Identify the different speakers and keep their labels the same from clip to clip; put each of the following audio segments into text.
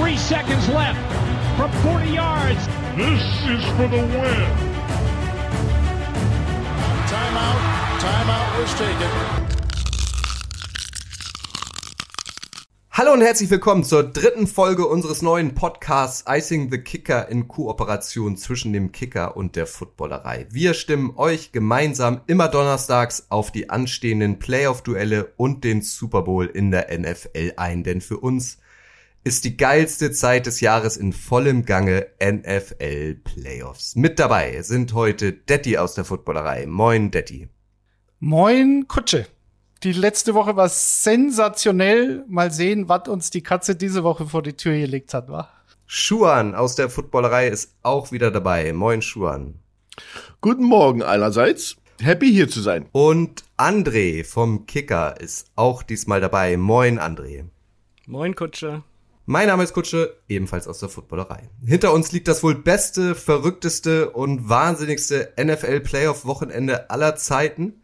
Speaker 1: Three seconds left from 40 yards.
Speaker 2: This is for the win.
Speaker 3: Timeout. Timeout was taken.
Speaker 4: Hallo und herzlich willkommen zur dritten Folge unseres neuen Podcasts Icing the Kicker in Kooperation zwischen dem Kicker und der Footballerei. Wir stimmen euch gemeinsam immer donnerstags auf die anstehenden Playoff-Duelle und den Super Bowl in der NFL ein, denn für uns ist die geilste Zeit des Jahres in vollem Gange NFL Playoffs. Mit dabei sind heute Detti aus der Footballerei. Moin Detti.
Speaker 5: Moin Kutsche. Die letzte Woche war sensationell. Mal sehen, was uns die Katze diese Woche vor die Tür gelegt hat, wa?
Speaker 4: Schuan aus der Footballerei ist auch wieder dabei. Moin Schuan.
Speaker 6: Guten Morgen allerseits. Happy hier zu sein.
Speaker 4: Und André vom Kicker ist auch diesmal dabei. Moin André.
Speaker 7: Moin Kutsche.
Speaker 4: Mein Name ist Kutsche, ebenfalls aus der Footballerei. Hinter uns liegt das wohl beste, verrückteste und wahnsinnigste NFL Playoff Wochenende aller Zeiten.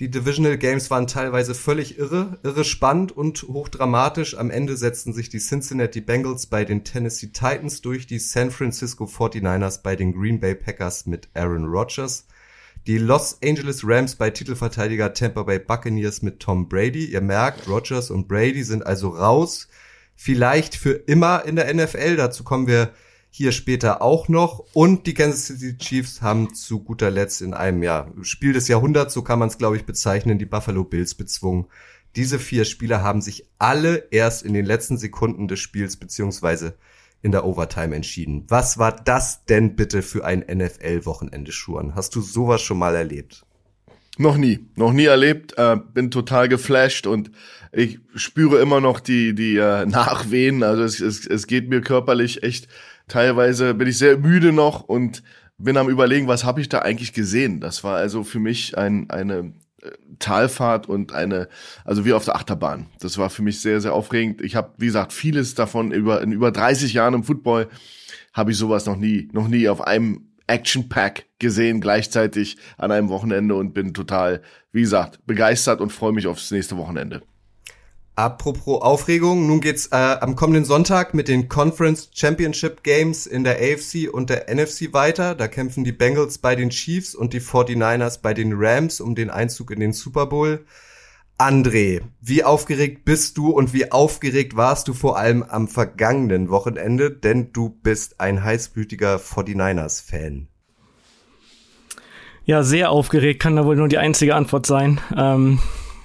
Speaker 4: Die Divisional Games waren teilweise völlig irre, irre spannend und hochdramatisch. Am Ende setzten sich die Cincinnati Bengals bei den Tennessee Titans durch, die San Francisco 49ers bei den Green Bay Packers mit Aaron Rodgers, die Los Angeles Rams bei Titelverteidiger Tampa Bay Buccaneers mit Tom Brady. Ihr merkt, Rodgers und Brady sind also raus vielleicht für immer in der NFL. Dazu kommen wir hier später auch noch. Und die Kansas City Chiefs haben zu guter Letzt in einem ja, Spiel des Jahrhunderts, so kann man es glaube ich bezeichnen, die Buffalo Bills bezwungen. Diese vier Spieler haben sich alle erst in den letzten Sekunden des Spiels beziehungsweise in der Overtime entschieden. Was war das denn bitte für ein NFL-Wochenende, Schuhen? Hast du sowas schon mal erlebt?
Speaker 6: Noch nie, noch nie erlebt. Äh, bin total geflasht und ich spüre immer noch die die äh, Nachwehen. Also es, es, es geht mir körperlich echt. Teilweise bin ich sehr müde noch und bin am überlegen, was habe ich da eigentlich gesehen. Das war also für mich ein, eine äh, Talfahrt und eine, also wie auf der Achterbahn. Das war für mich sehr, sehr aufregend. Ich habe, wie gesagt, vieles davon über in über 30 Jahren im Football habe ich sowas noch nie, noch nie auf einem Action Pack gesehen gleichzeitig an einem Wochenende und bin total, wie gesagt, begeistert und freue mich aufs nächste Wochenende.
Speaker 4: Apropos Aufregung, nun geht's äh, am kommenden Sonntag mit den Conference Championship Games in der AFC und der NFC weiter. Da kämpfen die Bengals bei den Chiefs und die 49ers bei den Rams um den Einzug in den Super Bowl. André, wie aufgeregt bist du und wie aufgeregt warst du vor allem am vergangenen Wochenende, denn du bist ein heißblütiger 49ers-Fan.
Speaker 7: Ja, sehr aufgeregt kann da wohl nur die einzige Antwort sein. Ähm,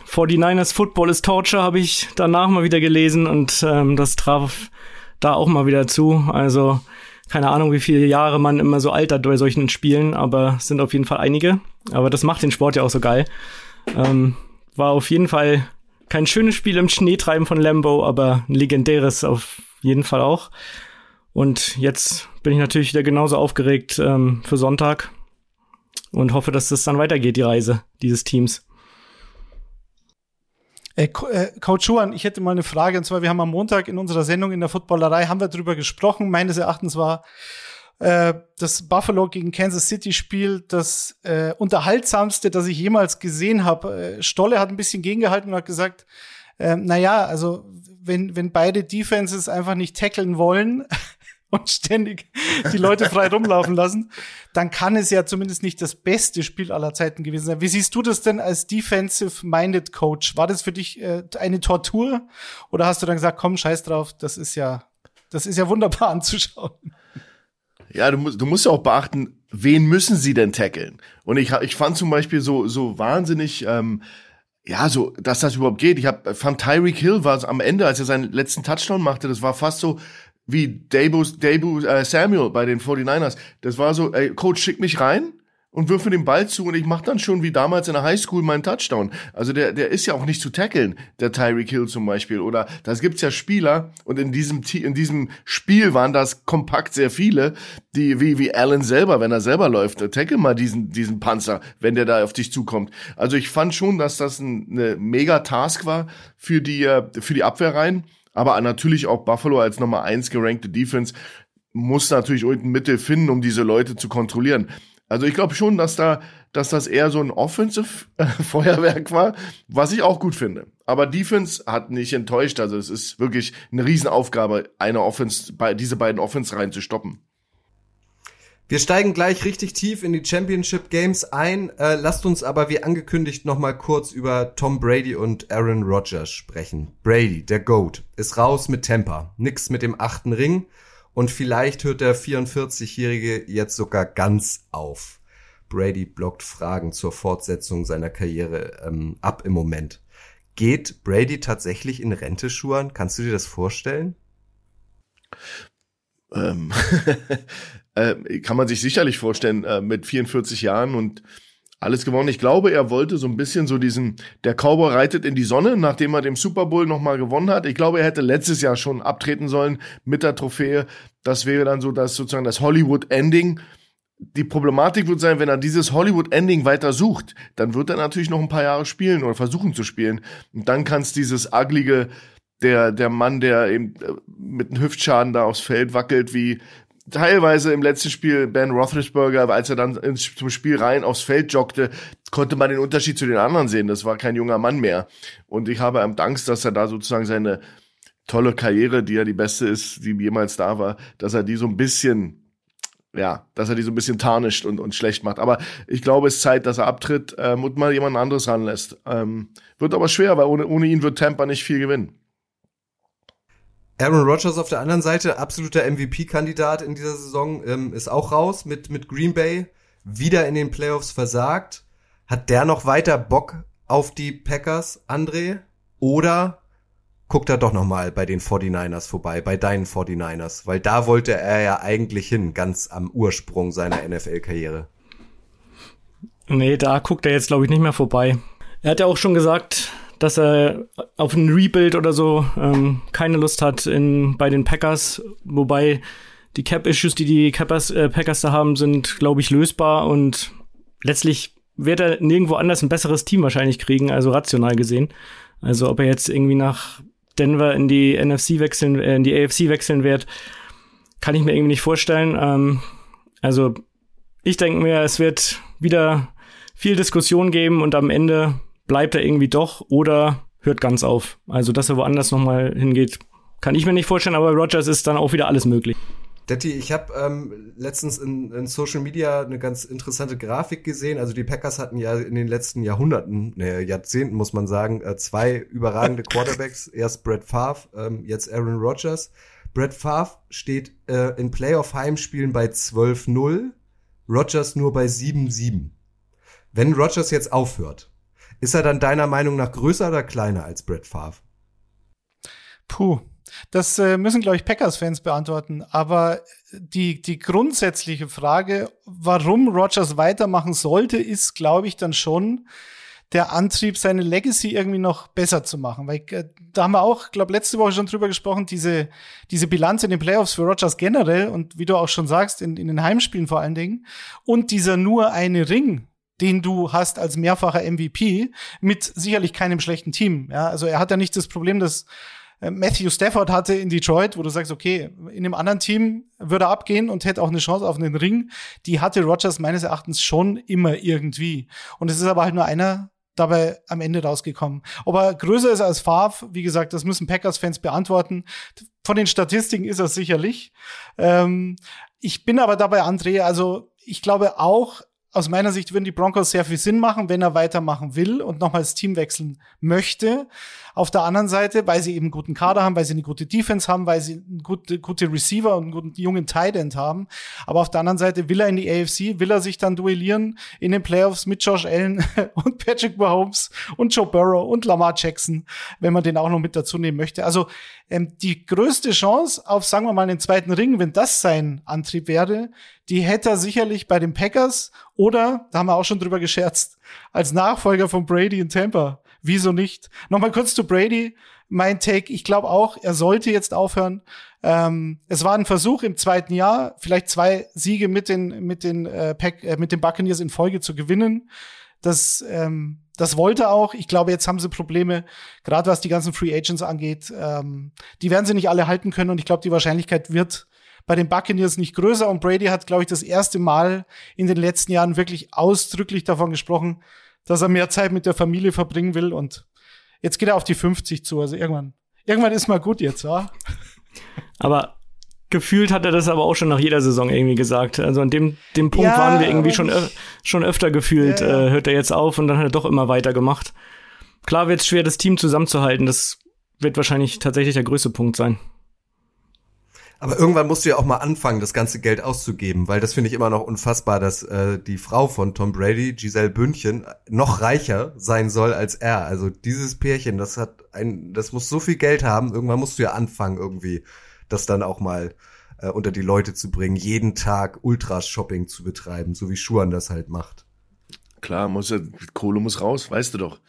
Speaker 7: 49ers Football is Torture habe ich danach mal wieder gelesen und ähm, das traf da auch mal wieder zu. Also keine Ahnung, wie viele Jahre man immer so altert bei solchen Spielen, aber es sind auf jeden Fall einige. Aber das macht den Sport ja auch so geil. Ähm, war auf jeden Fall kein schönes Spiel im Schneetreiben von Lambo, aber ein legendäres auf jeden Fall auch. Und jetzt bin ich natürlich wieder genauso aufgeregt ähm, für Sonntag und hoffe, dass das dann weitergeht, die Reise dieses Teams.
Speaker 5: Äh, äh, Coach Schuhan, ich hätte mal eine Frage, und zwar, wir haben am Montag in unserer Sendung in der Footballerei, haben wir darüber gesprochen, meines Erachtens war äh, das Buffalo gegen Kansas City Spiel das äh, unterhaltsamste, das ich jemals gesehen habe. Äh, Stolle hat ein bisschen gegengehalten und hat gesagt, äh, na ja, also wenn wenn beide Defenses einfach nicht tackeln wollen und ständig die Leute frei rumlaufen lassen, dann kann es ja zumindest nicht das beste Spiel aller Zeiten gewesen sein. Wie siehst du das denn als defensive-minded Coach? War das für dich äh, eine Tortur oder hast du dann gesagt, komm, scheiß drauf, das ist ja, das ist ja wunderbar anzuschauen?
Speaker 6: Ja, du musst, du musst ja auch beachten, wen müssen sie denn tackeln? Und ich, ich fand zum Beispiel so, so wahnsinnig, ähm, ja, so, dass das überhaupt geht. Ich hab, fand Tyreek Hill war am Ende, als er seinen letzten Touchdown machte, das war fast so wie Debo, Debo äh, Samuel bei den 49ers. Das war so, ey, Coach, schick mich rein und wirf mir den Ball zu und ich mach dann schon wie damals in der Highschool meinen Touchdown. Also der, der ist ja auch nicht zu tackeln, der Tyreek Hill zum Beispiel. Oder das gibt's ja Spieler und in diesem, in diesem Spiel waren das kompakt sehr viele, die wie, wie Allen selber, wenn er selber läuft, tackle mal diesen, diesen Panzer, wenn der da auf dich zukommt. Also ich fand schon, dass das ein, eine mega Task war für die, äh, für die Abwehrreihen. Aber natürlich auch Buffalo als Nummer eins gerankte Defense muss natürlich irgendein Mittel finden, um diese Leute zu kontrollieren. Also ich glaube schon, dass da, dass das eher so ein Offensive Feuerwerk war, was ich auch gut finde. Aber Defense hat nicht enttäuscht. Also es ist wirklich eine Riesenaufgabe, eine Offense, diese beiden Offense-Reihen zu stoppen.
Speaker 4: Wir steigen gleich richtig tief in die Championship Games ein. Äh, lasst uns aber wie angekündigt noch mal kurz über Tom Brady und Aaron Rodgers sprechen. Brady, der Goat, ist raus mit Temper. Nix mit dem achten Ring. Und vielleicht hört der 44-Jährige jetzt sogar ganz auf. Brady blockt Fragen zur Fortsetzung seiner Karriere ähm, ab im Moment. Geht Brady tatsächlich in Rente, Schuhan? Kannst du dir das vorstellen?
Speaker 6: Ähm, äh, kann man sich sicherlich vorstellen, äh, mit 44 Jahren und alles gewonnen. Ich glaube, er wollte so ein bisschen so diesen, der Cowboy reitet in die Sonne, nachdem er den Super Bowl nochmal gewonnen hat. Ich glaube, er hätte letztes Jahr schon abtreten sollen mit der Trophäe. Das wäre dann so das sozusagen das Hollywood-Ending. Die Problematik wird sein, wenn er dieses Hollywood-Ending weiter sucht, dann wird er natürlich noch ein paar Jahre spielen oder versuchen zu spielen. Und dann kann es dieses uglige, der, der Mann, der eben äh, mit einem Hüftschaden da aufs Feld wackelt, wie, teilweise im letzten Spiel Ben Roethlisberger, als er dann ins, zum Spiel rein aufs Feld joggte, konnte man den Unterschied zu den anderen sehen. Das war kein junger Mann mehr. Und ich habe Angst, dass er da sozusagen seine tolle Karriere, die ja die beste ist, die jemals da war, dass er die so ein bisschen ja, dass er die so ein bisschen tarnischt und, und schlecht macht. Aber ich glaube, es ist Zeit, dass er abtritt ähm, und mal jemand anderes ranlässt. Ähm, wird aber schwer, weil ohne, ohne ihn wird Tampa nicht viel gewinnen.
Speaker 4: Aaron Rodgers auf der anderen Seite, absoluter MVP-Kandidat in dieser Saison, ähm, ist auch raus mit, mit Green Bay, wieder in den Playoffs versagt. Hat der noch weiter Bock auf die Packers, André? Oder guckt er doch noch mal bei den 49ers vorbei, bei deinen 49ers? Weil da wollte er ja eigentlich hin, ganz am Ursprung seiner NFL-Karriere.
Speaker 7: Nee, da guckt er jetzt, glaube ich, nicht mehr vorbei. Er hat ja auch schon gesagt, dass er auf ein Rebuild oder so ähm, keine Lust hat in, bei den Packers, wobei die Cap-Issues, die die Cappers, äh, Packers da haben, sind, glaube ich, lösbar und letztlich wird er nirgendwo anders ein besseres Team wahrscheinlich kriegen, also rational gesehen. Also ob er jetzt irgendwie nach Denver in die NFC wechseln, äh, in die AFC wechseln wird, kann ich mir irgendwie nicht vorstellen. Ähm, also ich denke mir, es wird wieder viel Diskussion geben und am Ende bleibt er irgendwie doch oder hört ganz auf. Also, dass er woanders nochmal hingeht, kann ich mir nicht vorstellen, aber Rogers ist dann auch wieder alles möglich.
Speaker 4: Detti, ich habe ähm, letztens in, in Social Media eine ganz interessante Grafik gesehen. Also die Packers hatten ja in den letzten Jahrhunderten, ne, Jahrzehnten muss man sagen, äh, zwei überragende Quarterbacks. Erst Brett Favre, ähm, jetzt Aaron Rodgers. Brett Favre steht äh, in Playoff-Heimspielen bei 12-0, Rodgers nur bei 7-7. Wenn Rodgers jetzt aufhört, ist er dann deiner Meinung nach größer oder kleiner als Brett Favre?
Speaker 5: Puh, das äh, müssen, glaube ich, Packers-Fans beantworten. Aber die, die grundsätzliche Frage, warum Rogers weitermachen sollte, ist, glaube ich, dann schon der Antrieb, seine Legacy irgendwie noch besser zu machen. Weil äh, da haben wir auch, glaube letzte Woche schon drüber gesprochen, diese, diese Bilanz in den Playoffs für Rogers generell und wie du auch schon sagst, in, in den Heimspielen vor allen Dingen. Und dieser nur eine Ring, den du hast als mehrfacher MVP mit sicherlich keinem schlechten Team. Ja, also er hat ja nicht das Problem, dass äh, Matthew Stafford hatte in Detroit, wo du sagst, okay, in einem anderen Team würde er abgehen und hätte auch eine Chance auf einen Ring. Die hatte Rogers meines Erachtens schon immer irgendwie. Und es ist aber halt nur einer dabei am Ende rausgekommen. Ob er größer ist als Favre, wie gesagt, das müssen Packers-Fans beantworten. Von den Statistiken ist er sicherlich. Ähm, ich bin aber dabei, André, also ich glaube auch, aus meiner Sicht würden die Broncos sehr viel Sinn machen, wenn er weitermachen will und nochmal das Team wechseln möchte. Auf der anderen Seite, weil sie eben einen guten Kader haben, weil sie eine gute Defense haben, weil sie einen gute, gute Receiver und einen guten jungen Tight End haben. Aber auf der anderen Seite will er in die AFC, will er sich dann duellieren in den Playoffs mit Josh Allen und Patrick Mahomes und Joe Burrow und Lamar Jackson, wenn man den auch noch mit dazu nehmen möchte. Also ähm, die größte Chance auf, sagen wir mal, den zweiten Ring, wenn das sein Antrieb wäre, die hätte er sicherlich bei den Packers oder, da haben wir auch schon drüber gescherzt, als Nachfolger von Brady in Tampa. Wieso nicht? Nochmal kurz zu Brady. Mein Take, ich glaube auch, er sollte jetzt aufhören. Ähm, es war ein Versuch im zweiten Jahr, vielleicht zwei Siege mit den, mit den, äh, Pack, äh, mit den Buccaneers in Folge zu gewinnen. Das, ähm, das wollte auch. Ich glaube, jetzt haben sie Probleme, gerade was die ganzen Free Agents angeht. Ähm, die werden sie nicht alle halten können und ich glaube, die Wahrscheinlichkeit wird bei den Buccaneers nicht größer. Und Brady hat, glaube ich, das erste Mal in den letzten Jahren wirklich ausdrücklich davon gesprochen, dass er mehr Zeit mit der Familie verbringen will. Und Jetzt geht er auf die 50 zu, also irgendwann. Irgendwann ist mal gut jetzt, ja.
Speaker 7: Aber gefühlt hat er das aber auch schon nach jeder Saison irgendwie gesagt. Also an dem, dem Punkt ja, waren wir irgendwie schon, schon öfter gefühlt, ja, ja. Äh, hört er jetzt auf und dann hat er doch immer weiter gemacht. Klar wird es schwer, das Team zusammenzuhalten. Das wird wahrscheinlich tatsächlich der größte Punkt sein.
Speaker 4: Aber irgendwann musst du ja auch mal anfangen, das ganze Geld auszugeben, weil das finde ich immer noch unfassbar, dass äh, die Frau von Tom Brady, Giselle Bündchen, noch reicher sein soll als er. Also dieses Pärchen, das hat ein, das muss so viel Geld haben. Irgendwann musst du ja anfangen, irgendwie das dann auch mal äh, unter die Leute zu bringen, jeden Tag Ultra-Shopping zu betreiben, so wie Schuan das halt macht.
Speaker 6: Klar, muss Kohle muss raus, weißt du doch.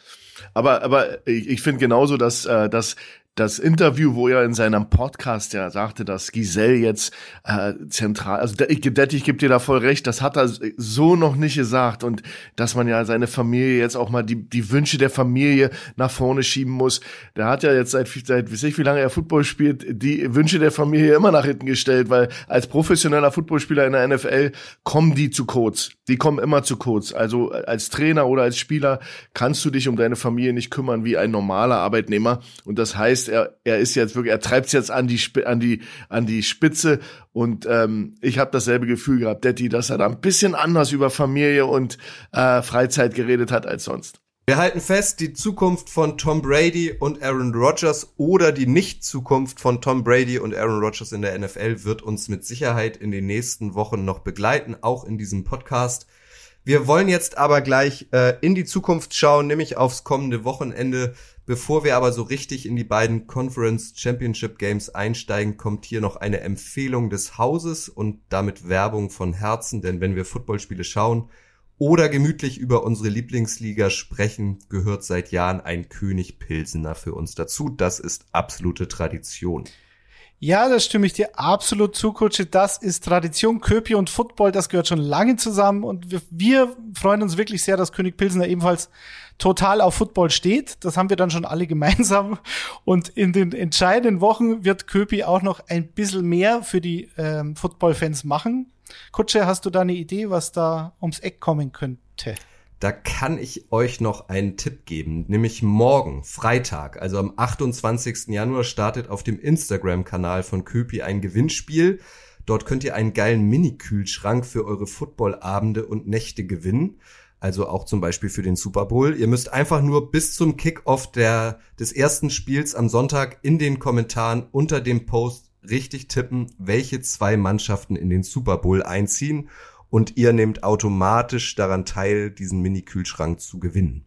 Speaker 6: Aber, aber ich, ich finde genauso, dass, äh, dass das Interview, wo er in seinem Podcast ja sagte, dass Giselle jetzt äh, zentral, also ich, ich gebe dir da voll recht, das hat er so noch nicht gesagt und dass man ja seine Familie jetzt auch mal die, die Wünsche der Familie nach vorne schieben muss. Der hat ja jetzt seit, seit weiß ich, wie lange er Football spielt, die Wünsche der Familie immer nach hinten gestellt, weil als professioneller Footballspieler in der NFL kommen die zu kurz. Die kommen immer zu kurz. Also als Trainer oder als Spieler kannst du dich um deine Familie nicht kümmern wie ein normaler Arbeitnehmer und das heißt, heißt, er, er ist jetzt wirklich, er treibt es jetzt an die, an die, an die Spitze. Und ähm, ich habe dasselbe Gefühl gehabt, Detti, dass er da ein bisschen anders über Familie und äh, Freizeit geredet hat als sonst.
Speaker 4: Wir halten fest, die Zukunft von Tom Brady und Aaron Rodgers oder die Nicht-Zukunft von Tom Brady und Aaron Rodgers in der NFL wird uns mit Sicherheit in den nächsten Wochen noch begleiten, auch in diesem Podcast. Wir wollen jetzt aber gleich äh, in die Zukunft schauen, nämlich aufs kommende Wochenende. Bevor wir aber so richtig in die beiden Conference Championship Games einsteigen, kommt hier noch eine Empfehlung des Hauses und damit Werbung von Herzen, denn wenn wir Footballspiele schauen oder gemütlich über unsere Lieblingsliga sprechen, gehört seit Jahren ein König Pilsener für uns dazu. Das ist absolute Tradition.
Speaker 5: Ja, das stimme ich dir absolut zu, Kutsche. Das ist Tradition. Köpi und Football, das gehört schon lange zusammen. Und wir, wir freuen uns wirklich sehr, dass König Pilsener ebenfalls total auf Football steht. Das haben wir dann schon alle gemeinsam. Und in den entscheidenden Wochen wird Köpi auch noch ein bisschen mehr für die ähm, Football-Fans machen. Kutsche, hast du da eine Idee, was da ums Eck kommen könnte?
Speaker 4: Da kann ich euch noch einen Tipp geben, nämlich morgen, Freitag, also am 28. Januar startet auf dem Instagram-Kanal von Köpi ein Gewinnspiel. Dort könnt ihr einen geilen Mini-Kühlschrank für eure Footballabende und Nächte gewinnen. Also auch zum Beispiel für den Super Bowl. Ihr müsst einfach nur bis zum Kickoff der, des ersten Spiels am Sonntag in den Kommentaren unter dem Post richtig tippen, welche zwei Mannschaften in den Super Bowl einziehen und ihr nehmt automatisch daran teil, diesen Mini-Kühlschrank zu gewinnen.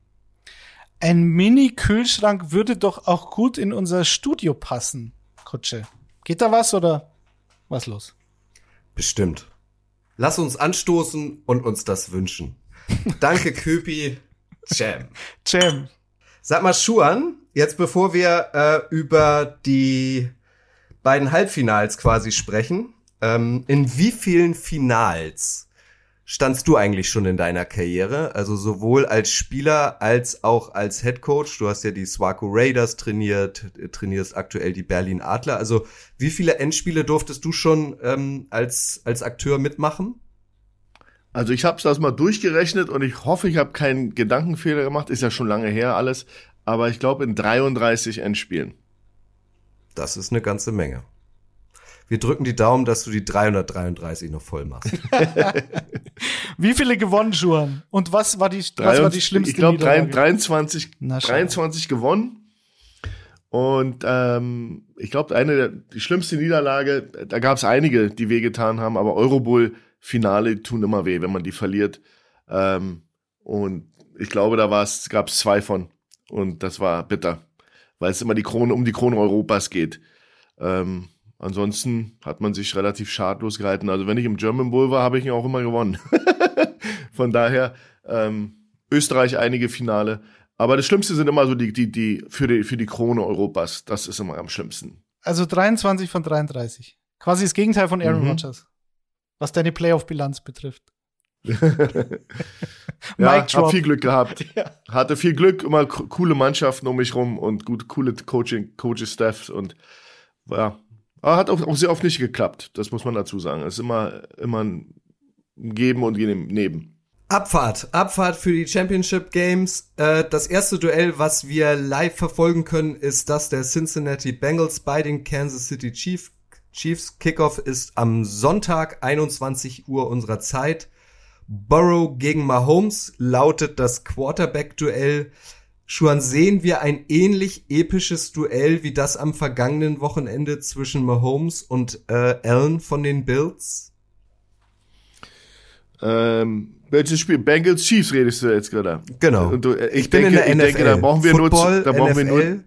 Speaker 5: Ein Mini-Kühlschrank würde doch auch gut in unser Studio passen, Kutsche. Geht da was oder was los?
Speaker 4: Bestimmt. Lass uns anstoßen und uns das wünschen. Danke, Köpi. Jam.
Speaker 5: Jam.
Speaker 4: Sag mal, Schuan, jetzt bevor wir äh, über die beiden Halbfinals quasi sprechen, ähm, in wie vielen Finals standst du eigentlich schon in deiner Karriere? Also sowohl als Spieler als auch als Head Coach. Du hast ja die Swaco Raiders trainiert, trainierst aktuell die Berlin Adler. Also wie viele Endspiele durftest du schon ähm, als, als Akteur mitmachen?
Speaker 6: Also ich habe das mal durchgerechnet und ich hoffe, ich habe keinen Gedankenfehler gemacht. Ist ja schon lange her alles. Aber ich glaube in 33 Endspielen.
Speaker 4: Das ist eine ganze Menge. Wir drücken die Daumen, dass du die 333 noch voll machst.
Speaker 5: Wie viele gewonnen, Juan? Und was war die, was war die schlimmste
Speaker 6: Ich glaube 23, 23 gewonnen. Und ähm, ich glaube, eine der die schlimmste Niederlage, da gab es einige, die wehgetan haben, aber Eurobowl-Finale tun immer weh, wenn man die verliert. Ähm, und ich glaube, da gab es zwei von. Und das war bitter, weil es immer die Krone um die Krone Europas geht. Ähm, Ansonsten hat man sich relativ schadlos gehalten. Also wenn ich im German Bowl war, habe ich ihn auch immer gewonnen. Von daher ähm, Österreich einige Finale. Aber das Schlimmste sind immer so die, die, die für die, für die Krone Europas. Das ist immer am schlimmsten.
Speaker 5: Also 23 von 33. Quasi das Gegenteil von Aaron mhm. Rodgers. Was deine Playoff-Bilanz betrifft.
Speaker 6: ja, hab viel Glück gehabt. Ja. Hatte viel Glück, immer coole Mannschaften um mich rum und gut, coole Coaching, Coaches-Staff und ja, aber hat auch, auch sehr oft nicht geklappt, das muss man dazu sagen. Es ist immer, immer ein Geben und Nehmen.
Speaker 4: Abfahrt, Abfahrt für die Championship Games. Äh, das erste Duell, was wir live verfolgen können, ist das der Cincinnati Bengals bei den Kansas City Chiefs. Chiefs Kickoff ist am Sonntag 21 Uhr unserer Zeit. Burrow gegen Mahomes lautet das Quarterback-Duell. Schuan, sehen wir ein ähnlich episches Duell wie das am vergangenen Wochenende zwischen Mahomes und äh, Allen von den Bills?
Speaker 6: Ähm, welches Spiel? Bengals Chiefs redest du jetzt gerade?
Speaker 4: Genau.
Speaker 6: Du, äh, ich,
Speaker 4: ich bin
Speaker 6: denke,
Speaker 4: in der
Speaker 6: ich
Speaker 4: NFL.
Speaker 6: denke, da brauchen wir
Speaker 4: Football,
Speaker 6: nur, da brauchen
Speaker 4: NFL,
Speaker 6: wir nur,
Speaker 4: ähm,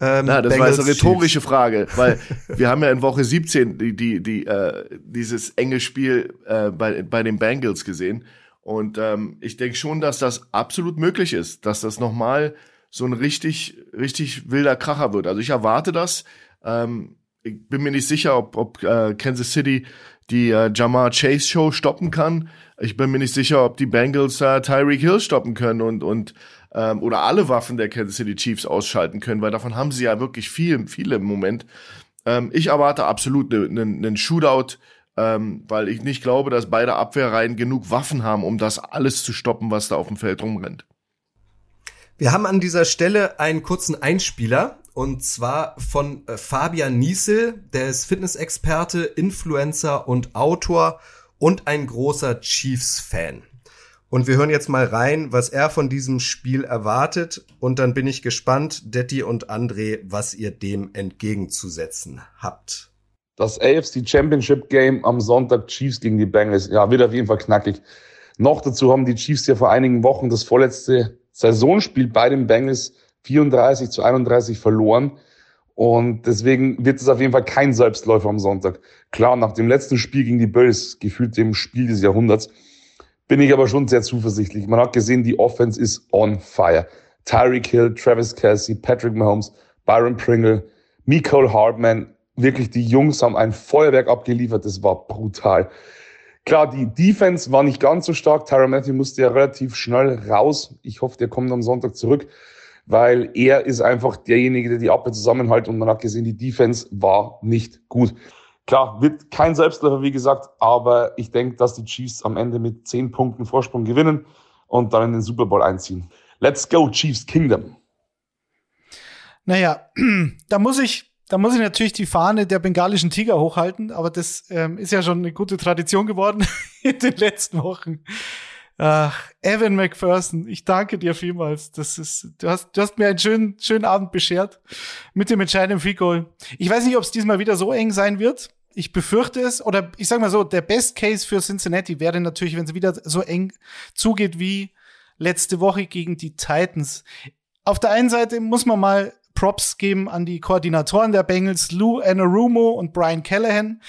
Speaker 6: Na, das
Speaker 4: Bengals,
Speaker 6: war jetzt eine rhetorische
Speaker 4: Chiefs.
Speaker 6: Frage, weil wir haben ja in Woche 17 die, die, die, äh, dieses enge Spiel äh, bei, bei den Bengals gesehen. Und ähm, ich denke schon, dass das absolut möglich ist, dass das nochmal so ein richtig, richtig wilder Kracher wird. Also ich erwarte das. Ähm, ich bin mir nicht sicher, ob, ob äh, Kansas City die äh, Jamar Chase Show stoppen kann. Ich bin mir nicht sicher, ob die Bengals äh, Tyreek Hill stoppen können und, und ähm, oder alle Waffen der Kansas City Chiefs ausschalten können, weil davon haben sie ja wirklich viel, viele im Moment. Ähm, ich erwarte absolut einen ne, ne Shootout, ähm, weil ich nicht glaube, dass beide Abwehrreihen genug Waffen haben, um das alles zu stoppen, was da auf dem Feld rumrennt.
Speaker 4: Wir haben an dieser Stelle einen kurzen Einspieler und zwar von äh, Fabian Niesel, der ist Fitnessexperte, Influencer und Autor und ein großer Chiefs-Fan. Und wir hören jetzt mal rein, was er von diesem Spiel erwartet und dann bin ich gespannt, Detti und André, was ihr dem entgegenzusetzen habt.
Speaker 8: Das AFC Championship Game am Sonntag Chiefs gegen die Bengals. Ja, wird auf jeden Fall knackig. Noch dazu haben die Chiefs ja vor einigen Wochen das vorletzte Saisonspiel bei den Bengals 34 zu 31 verloren. Und deswegen wird es auf jeden Fall kein Selbstläufer am Sonntag. Klar, nach dem letzten Spiel gegen die Bills, gefühlt dem Spiel des Jahrhunderts, bin ich aber schon sehr zuversichtlich. Man hat gesehen, die Offense ist on fire. Tyreek Hill, Travis Kelsey, Patrick Mahomes, Byron Pringle, Nicole Hartman, wirklich die Jungs haben ein Feuerwerk abgeliefert, das war brutal. Klar, die Defense war nicht ganz so stark. Tyra Matthew musste ja relativ schnell raus. Ich hoffe, der kommt am Sonntag zurück, weil er ist einfach derjenige, der die Abwehr zusammenhält und man hat gesehen, die Defense war nicht gut. Klar, wird kein Selbstläufer, wie gesagt, aber ich denke, dass die Chiefs am Ende mit zehn Punkten Vorsprung gewinnen und dann in den Super Bowl einziehen. Let's go, Chiefs Kingdom.
Speaker 5: Naja, da muss ich, da muss ich natürlich die Fahne der bengalischen Tiger hochhalten, aber das ähm, ist ja schon eine gute Tradition geworden in den letzten Wochen. Ach, Evan McPherson, ich danke dir vielmals. Das ist, du hast, du hast mir einen schönen, schönen Abend beschert mit dem entscheidenden Free Goal. Ich weiß nicht, ob es diesmal wieder so eng sein wird. Ich befürchte es, oder ich sag mal so, der Best Case für Cincinnati wäre natürlich, wenn es wieder so eng zugeht wie letzte Woche gegen die Titans. Auf der einen Seite muss man mal Props geben an die Koordinatoren der Bengals, Lou Anarumo und Brian Callahan.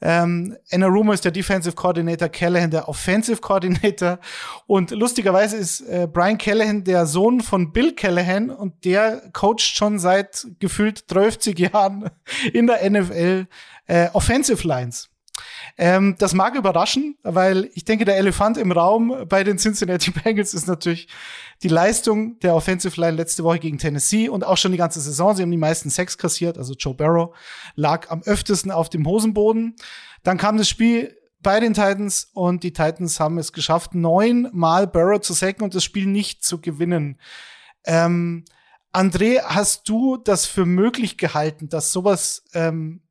Speaker 5: Ähm, Anarumo ist der Defensive Coordinator, Callahan der Offensive Coordinator. Und lustigerweise ist äh, Brian Callahan der Sohn von Bill Callahan und der coacht schon seit gefühlt 30 Jahren in der NFL äh, Offensive Lines. Ähm, das mag überraschen, weil ich denke, der Elefant im Raum bei den Cincinnati Bengals ist natürlich die Leistung der Offensive Line letzte Woche gegen Tennessee und auch schon die ganze Saison. Sie haben die meisten Sex kassiert, also Joe Barrow lag am öftesten auf dem Hosenboden. Dann kam das Spiel bei den Titans und die Titans haben es geschafft, neunmal Barrow zu sacken und das Spiel nicht zu gewinnen. Ähm, André, hast du das für möglich gehalten, dass sowas ähm,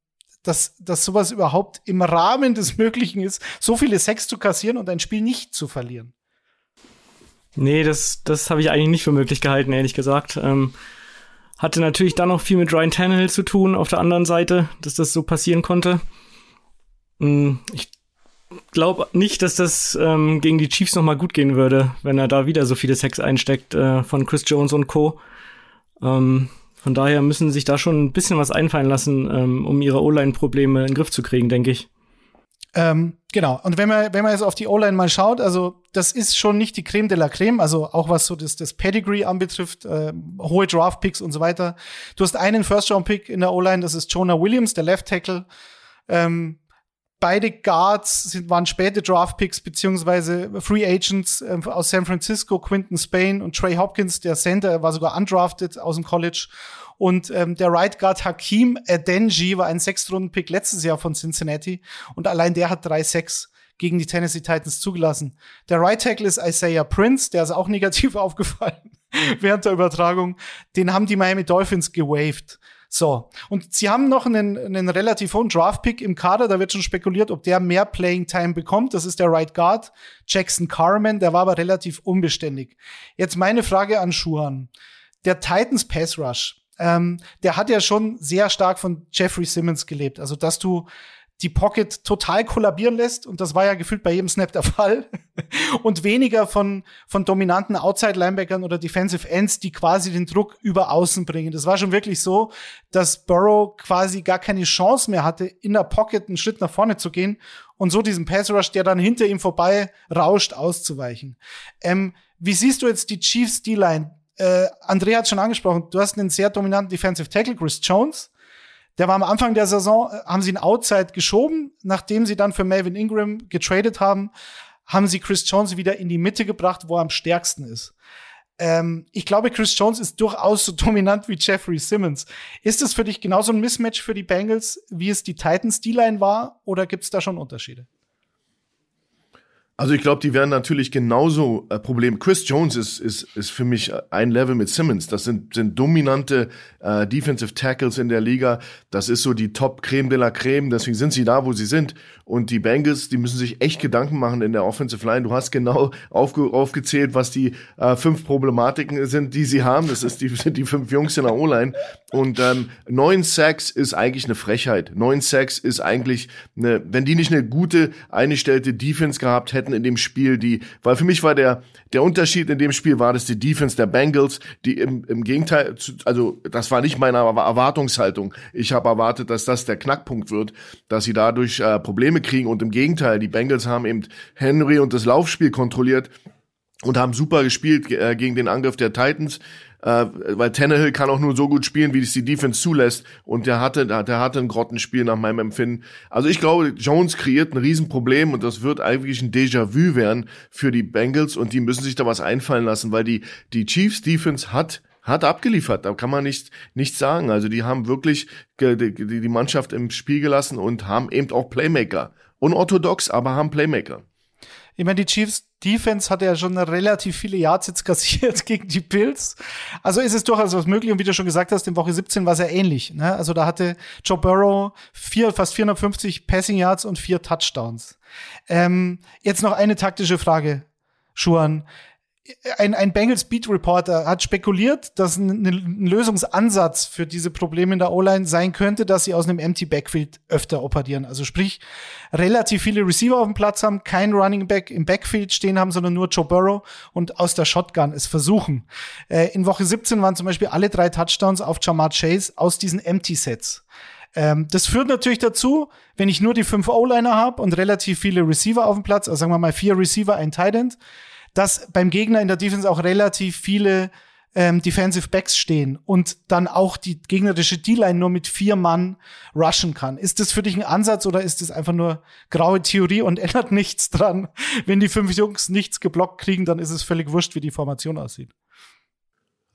Speaker 5: dass, dass sowas überhaupt im Rahmen des Möglichen ist, so viele Sex zu kassieren und ein Spiel nicht zu verlieren.
Speaker 7: Nee, das, das habe ich eigentlich nicht für möglich gehalten, ehrlich gesagt. Ähm, hatte natürlich dann noch viel mit Ryan Tannehill zu tun auf der anderen Seite, dass das so passieren konnte. Hm, ich glaube nicht, dass das ähm, gegen die Chiefs noch mal gut gehen würde, wenn er da wieder so viele Sex einsteckt äh, von Chris Jones und Co. Ähm, von daher müssen sich da schon ein bisschen was einfallen lassen, ähm, um ihre O-Line-Probleme in den Griff zu kriegen, denke ich.
Speaker 5: Ähm, genau. Und wenn man, wenn man jetzt auf die O-Line mal schaut, also das ist schon nicht die Creme de la Creme, also auch was so das, das Pedigree anbetrifft, äh, hohe Draft-Picks und so weiter. Du hast einen First-Round-Pick in der O-Line, das ist Jonah Williams, der Left Tackle. Ähm, beide Guards sind, waren späte Draft-Picks beziehungsweise Free Agents äh, aus San Francisco, Quinton Spain und Trey Hopkins, der Center, war sogar undrafted aus dem College. Und ähm, der Right Guard Hakim Adenji war ein Sechstrunden-Pick letztes Jahr von Cincinnati und allein der hat drei Sacks gegen die Tennessee Titans zugelassen. Der Right Tackle ist Isaiah Prince, der ist auch negativ aufgefallen während der Übertragung. Den haben die Miami Dolphins gewaved. So. Und sie haben noch einen, einen relativ hohen Draft-Pick im Kader. Da wird schon spekuliert, ob der mehr Playing Time bekommt. Das ist der Right Guard, Jackson Carmen. Der war aber relativ unbeständig. Jetzt meine Frage an Schuhan. Der Titans Pass Rush, ähm, der hat ja schon sehr stark von Jeffrey Simmons gelebt. Also, dass du die Pocket total kollabieren lässt. Und das war ja gefühlt bei jedem Snap der Fall. und weniger von, von dominanten Outside-Linebackern oder Defensive Ends, die quasi den Druck über außen bringen. Das war schon wirklich so, dass Burrow quasi gar keine Chance mehr hatte, in der Pocket einen Schritt nach vorne zu gehen und so diesen Pass Rush, der dann hinter ihm vorbei rauscht, auszuweichen. Ähm, wie siehst du jetzt die Chiefs D-Line? Äh, Andrea hat schon angesprochen, du hast einen sehr dominanten Defensive Tackle, Chris Jones der war am Anfang der Saison, äh, haben sie ihn Outside geschoben, nachdem sie dann für Melvin Ingram getradet haben, haben sie Chris Jones wieder in die Mitte gebracht, wo er am stärksten ist. Ähm, ich glaube, Chris Jones ist durchaus so dominant wie Jeffrey Simmons. Ist es für dich genauso ein Mismatch für die Bengals, wie es die Titans D-Line war, oder gibt es da schon Unterschiede?
Speaker 6: Also ich glaube, die werden natürlich genauso äh, Problem. Chris Jones ist, ist, ist für mich ein Level mit Simmons. Das sind, sind dominante äh, Defensive Tackles in der Liga. Das ist so die Top Creme de la Creme. Deswegen sind sie da, wo sie sind. Und die Bengals, die müssen sich echt Gedanken machen in der Offensive Line. Du hast genau aufge, aufgezählt, was die äh, fünf Problematiken sind, die sie haben. Das ist die, sind die fünf Jungs in der O-Line. Und ähm, neun Sacks ist eigentlich eine Frechheit. Neun Sacks ist eigentlich eine, wenn die nicht eine gute eingestellte Defense gehabt hätten, hätten in dem Spiel, die, weil für mich war der, der Unterschied in dem Spiel war, dass die Defense der Bengals, die im, im Gegenteil, also das war nicht meine Erwartungshaltung. Ich habe erwartet, dass das der Knackpunkt wird, dass sie dadurch äh, Probleme kriegen und im Gegenteil, die Bengals haben eben Henry und das Laufspiel kontrolliert und haben super gespielt äh, gegen den Angriff der Titans äh, weil Tannehill kann auch nur so gut spielen, wie es die Defense zulässt. Und der hatte, der hatte ein Grottenspiel nach meinem Empfinden. Also ich glaube, Jones kreiert ein Riesenproblem und das wird eigentlich ein Déjà-vu werden für die Bengals und die müssen sich da was einfallen lassen, weil die, die Chiefs Defense hat hat abgeliefert, da kann man nicht nichts sagen. Also die haben wirklich die, die Mannschaft im Spiel gelassen und haben eben auch Playmaker. Unorthodox, aber haben Playmaker.
Speaker 5: Ich meine, die Chiefs Defense hat ja schon relativ viele Yards jetzt kassiert gegen die Bills. Also ist es durchaus was möglich. Und wie du schon gesagt hast, in Woche 17 war es ja ähnlich. Ne? Also da hatte Joe Burrow vier, fast 450 Passing Yards und vier Touchdowns. Ähm, jetzt noch eine taktische Frage, Schuan ein, ein Bengals Beat Reporter hat spekuliert, dass ein, ein, Lösungsansatz für diese Probleme in der O-Line sein könnte, dass sie aus einem Empty Backfield öfter operieren. Also sprich, relativ viele Receiver auf dem Platz haben, kein Running Back im Backfield stehen haben, sondern nur Joe Burrow und aus der Shotgun es versuchen. Äh, in Woche 17 waren zum Beispiel alle drei Touchdowns auf Jamar Chase aus diesen Empty Sets. Ähm, das führt natürlich dazu, wenn ich nur die fünf O-Liner habe und relativ viele Receiver auf dem Platz, also sagen wir mal vier Receiver, ein Tight End, dass beim Gegner in der Defense auch relativ viele ähm, Defensive Backs stehen und dann auch die gegnerische D-Line nur mit vier Mann rushen kann. Ist das für dich ein Ansatz oder ist das einfach nur graue Theorie und ändert nichts dran? Wenn die fünf Jungs nichts geblockt kriegen, dann ist es völlig wurscht, wie die Formation aussieht.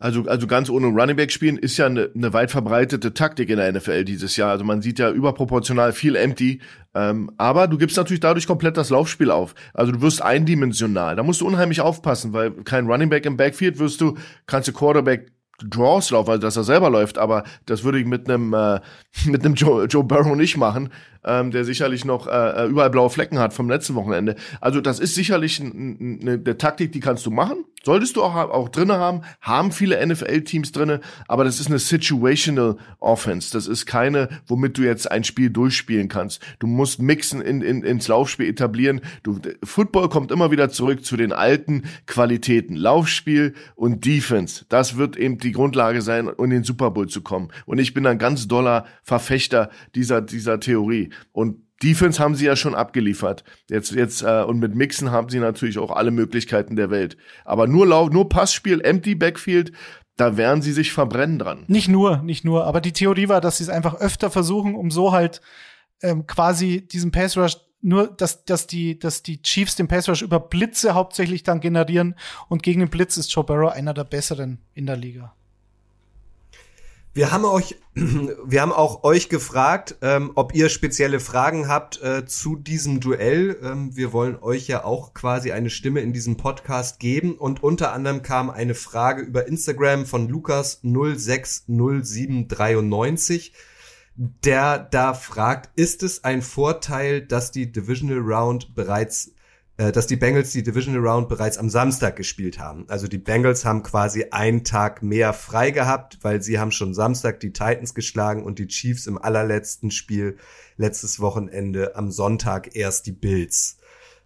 Speaker 6: Also, also ganz ohne Running Back spielen ist ja eine, eine weit verbreitete Taktik in der NFL dieses Jahr. Also man sieht ja überproportional viel Empty. Ähm, aber du gibst natürlich dadurch komplett das Laufspiel auf. Also du wirst eindimensional. Da musst du unheimlich aufpassen, weil kein Running Back im Backfield wirst du, kannst du Quarterback Draws laufen, also dass er selber läuft, aber das würde ich mit einem äh, mit einem Joe, Joe Burrow nicht machen ähm, der sicherlich noch äh, äh, überall blaue Flecken hat vom letzten Wochenende. Also das ist sicherlich eine Taktik, die kannst du machen. Solltest du auch, auch drinne haben, haben viele NFL-Teams drinne, aber das ist eine situational Offense. Das ist keine, womit du jetzt ein Spiel durchspielen kannst. Du musst mixen in, in, ins Laufspiel etablieren. Du, Football kommt immer wieder zurück zu den alten Qualitäten. Laufspiel und Defense. Das wird eben die Grundlage sein, um in den Super Bowl zu kommen. Und ich bin ein ganz doller Verfechter dieser, dieser Theorie. Und Defense haben sie ja schon abgeliefert. Jetzt, jetzt, äh, und mit Mixen haben sie natürlich auch alle Möglichkeiten der Welt. Aber nur Lauf, nur Passspiel, Empty Backfield, da werden sie sich verbrennen dran.
Speaker 5: Nicht nur, nicht nur. Aber die Theorie war, dass sie es einfach öfter versuchen, um so halt ähm, quasi diesen Pass Rush nur, dass, dass, die, dass die Chiefs den Pass Rush über Blitze hauptsächlich dann generieren und gegen den Blitz ist Joe Burrow einer der besseren in der Liga.
Speaker 4: Wir haben euch, wir haben auch euch gefragt, ähm, ob ihr spezielle Fragen habt äh, zu diesem Duell. Ähm, wir wollen euch ja auch quasi eine Stimme in diesem Podcast geben und unter anderem kam eine Frage über Instagram von Lukas 060793, der da fragt, ist es ein Vorteil, dass die Divisional Round bereits dass die Bengals die Divisional Round bereits am Samstag gespielt haben. Also die Bengals haben quasi einen Tag mehr frei gehabt, weil sie haben schon Samstag die Titans geschlagen und die Chiefs im allerletzten Spiel letztes Wochenende am Sonntag erst die Bills.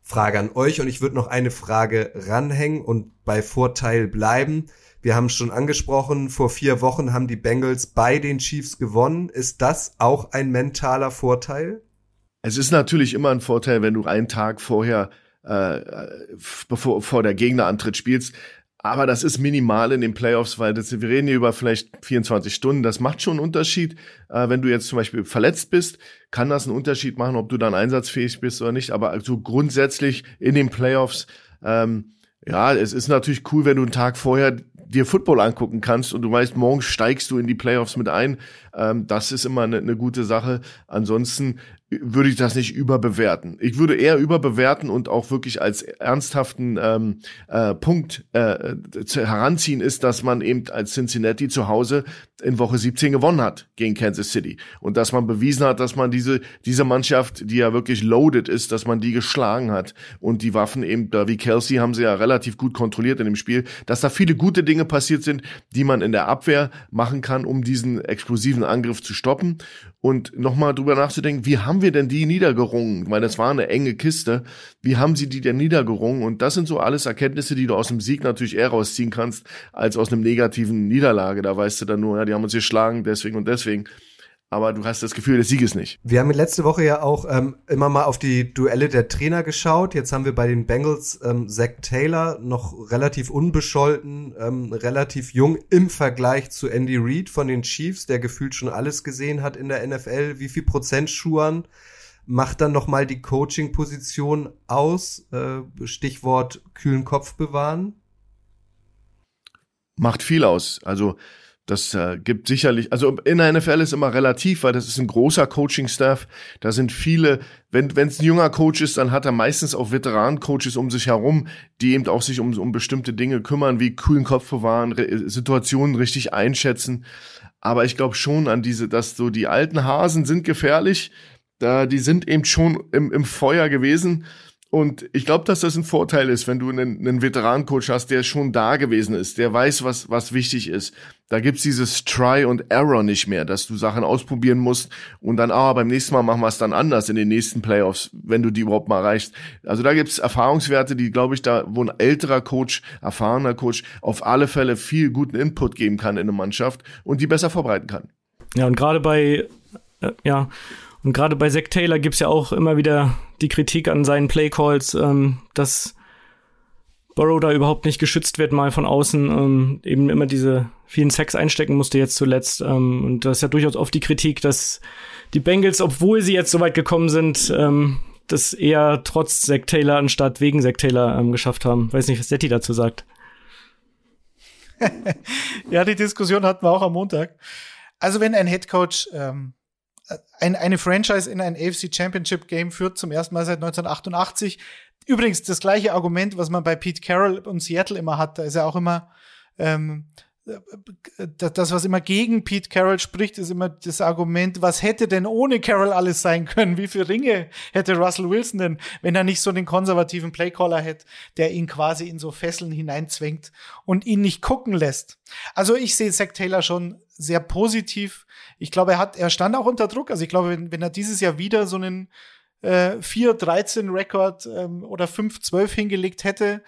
Speaker 4: Frage an euch und ich würde noch eine Frage ranhängen und bei Vorteil bleiben. Wir haben schon angesprochen, vor vier Wochen haben die Bengals bei den Chiefs gewonnen. Ist das auch ein mentaler Vorteil?
Speaker 6: Es ist natürlich immer ein Vorteil, wenn du einen Tag vorher äh, bevor vor der Gegnerantritt spielst. Aber das ist minimal in den Playoffs, weil das, wir reden hier über vielleicht 24 Stunden. Das macht schon einen Unterschied. Äh, wenn du jetzt zum Beispiel verletzt bist, kann das einen Unterschied machen, ob du dann einsatzfähig bist oder nicht. Aber also grundsätzlich in den Playoffs, ähm, ja, es ist natürlich cool, wenn du einen Tag vorher dir Football angucken kannst und du weißt, morgen steigst du in die Playoffs mit ein. Ähm, das ist immer eine, eine gute Sache. Ansonsten würde ich das nicht überbewerten. Ich würde eher überbewerten und auch wirklich als ernsthaften ähm, äh, Punkt äh, heranziehen, ist, dass man eben als Cincinnati zu Hause in Woche 17 gewonnen hat gegen Kansas City und dass man bewiesen hat, dass man diese diese Mannschaft, die ja wirklich loaded ist, dass man die geschlagen hat und die Waffen eben da wie Kelsey haben sie ja relativ gut kontrolliert in dem Spiel, dass da viele gute Dinge passiert sind, die man in der Abwehr machen kann, um diesen explosiven Angriff zu stoppen und nochmal drüber nachzudenken, wie haben wir denn die niedergerungen? Weil das war eine enge Kiste. Wie haben sie die denn niedergerungen? Und das sind so alles Erkenntnisse, die du aus dem Sieg natürlich eher rausziehen kannst, als aus einem negativen Niederlage. Da weißt du dann nur, ja, die haben uns geschlagen, deswegen und deswegen aber du hast das Gefühl des Sieges nicht.
Speaker 4: Wir haben letzte Woche ja auch ähm, immer mal auf die Duelle der Trainer geschaut. Jetzt haben wir bei den Bengals ähm, Zach Taylor noch relativ unbescholten, ähm, relativ jung im Vergleich zu Andy Reid von den Chiefs, der gefühlt schon alles gesehen hat in der NFL. Wie viel Prozent Schuhan macht dann noch mal die Coaching-Position aus? Äh, Stichwort kühlen Kopf bewahren.
Speaker 6: Macht viel aus. Also das äh, gibt sicherlich, also in der NFL ist immer relativ, weil das ist ein großer Coaching-Staff. Da sind viele, wenn es ein junger Coach ist, dann hat er meistens auch Veteran-Coaches um sich herum, die eben auch sich um, um bestimmte Dinge kümmern, wie kühlen Kopf bewahren, Situationen richtig einschätzen. Aber ich glaube schon an diese, dass so die alten Hasen sind gefährlich. Da, die sind eben schon im, im Feuer gewesen und ich glaube, dass das ein Vorteil ist, wenn du einen, einen Veteran-Coach hast, der schon da gewesen ist, der weiß, was, was wichtig ist. Da gibt's dieses Try und Error nicht mehr, dass du Sachen ausprobieren musst und dann, ah, beim nächsten Mal machen wir es dann anders in den nächsten Playoffs, wenn du die überhaupt mal erreichst. Also da gibt's Erfahrungswerte, die, glaube ich, da, wo ein älterer Coach, erfahrener Coach auf alle Fälle viel guten Input geben kann in eine Mannschaft und die besser vorbereiten kann.
Speaker 7: Ja, und gerade bei, äh, ja, und gerade bei Zach Taylor gibt's ja auch immer wieder die Kritik an seinen Playcalls, ähm, dass Burrow da überhaupt nicht geschützt wird, mal von außen, ähm, eben immer diese vielen Sacks einstecken musste jetzt zuletzt. Ähm, und das ist ja durchaus oft die Kritik, dass die Bengals, obwohl sie jetzt so weit gekommen sind, ähm, das eher trotz Zach Taylor anstatt wegen Zach Taylor ähm, geschafft haben. Weiß nicht, was Detti dazu sagt.
Speaker 5: ja, die Diskussion hatten wir auch am Montag. Also wenn ein Headcoach ähm, ein, eine Franchise in ein AFC Championship Game führt, zum ersten Mal seit 1988. Übrigens das gleiche Argument, was man bei Pete Carroll und Seattle immer hat. Da ist ja auch immer ähm, das, was immer gegen Pete Carroll spricht, ist immer das Argument, was hätte denn ohne Carroll alles sein können? Wie viele Ringe hätte Russell Wilson denn, wenn er nicht so den konservativen Playcaller hätte, der ihn quasi in so Fesseln hineinzwängt und ihn nicht gucken lässt? Also ich sehe Zach Taylor schon sehr positiv. Ich glaube, er hat, er stand auch unter Druck. Also ich glaube, wenn, wenn er dieses Jahr wieder so einen äh, 4-13-Rekord ähm, oder 5-12 hingelegt hätte,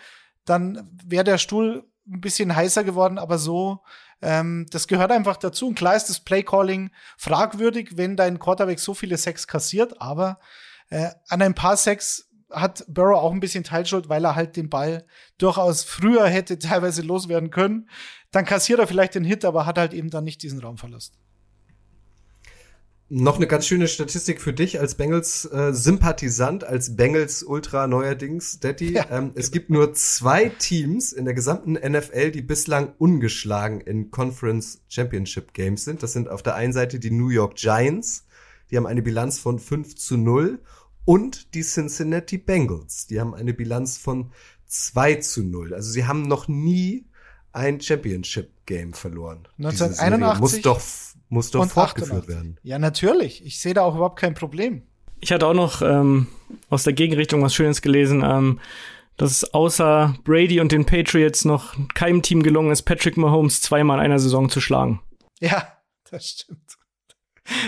Speaker 5: dann wäre der Stuhl ein bisschen heißer geworden, aber so, ähm, das gehört einfach dazu. Und klar ist das Playcalling fragwürdig, wenn dein Quarterback so viele Sex kassiert, aber äh, an ein paar Sex hat Burrow auch ein bisschen Teilschuld, weil er halt den Ball durchaus früher hätte teilweise loswerden können. Dann kassiert er vielleicht den Hit, aber hat halt eben dann nicht diesen Raum verlassen.
Speaker 4: Noch eine ganz schöne Statistik für dich als Bengals-Sympathisant, äh, als Bengals-Ultra neuerdings, Daddy. Ja, ähm, es gibt nur zwei Teams in der gesamten NFL, die bislang ungeschlagen in Conference Championship Games sind. Das sind auf der einen Seite die New York Giants, die haben eine Bilanz von 5 zu 0 und die Cincinnati Bengals, die haben eine Bilanz von 2 zu 0. Also sie haben noch nie ein Championship Game verloren.
Speaker 5: 1981
Speaker 4: muss doch muss doch fortgeführt 88. werden.
Speaker 5: Ja, natürlich. Ich sehe da auch überhaupt kein Problem.
Speaker 7: Ich hatte auch noch ähm, aus der Gegenrichtung was Schönes gelesen, ähm, dass es außer Brady und den Patriots noch keinem Team gelungen ist, Patrick Mahomes zweimal in einer Saison zu schlagen.
Speaker 5: Ja, das stimmt.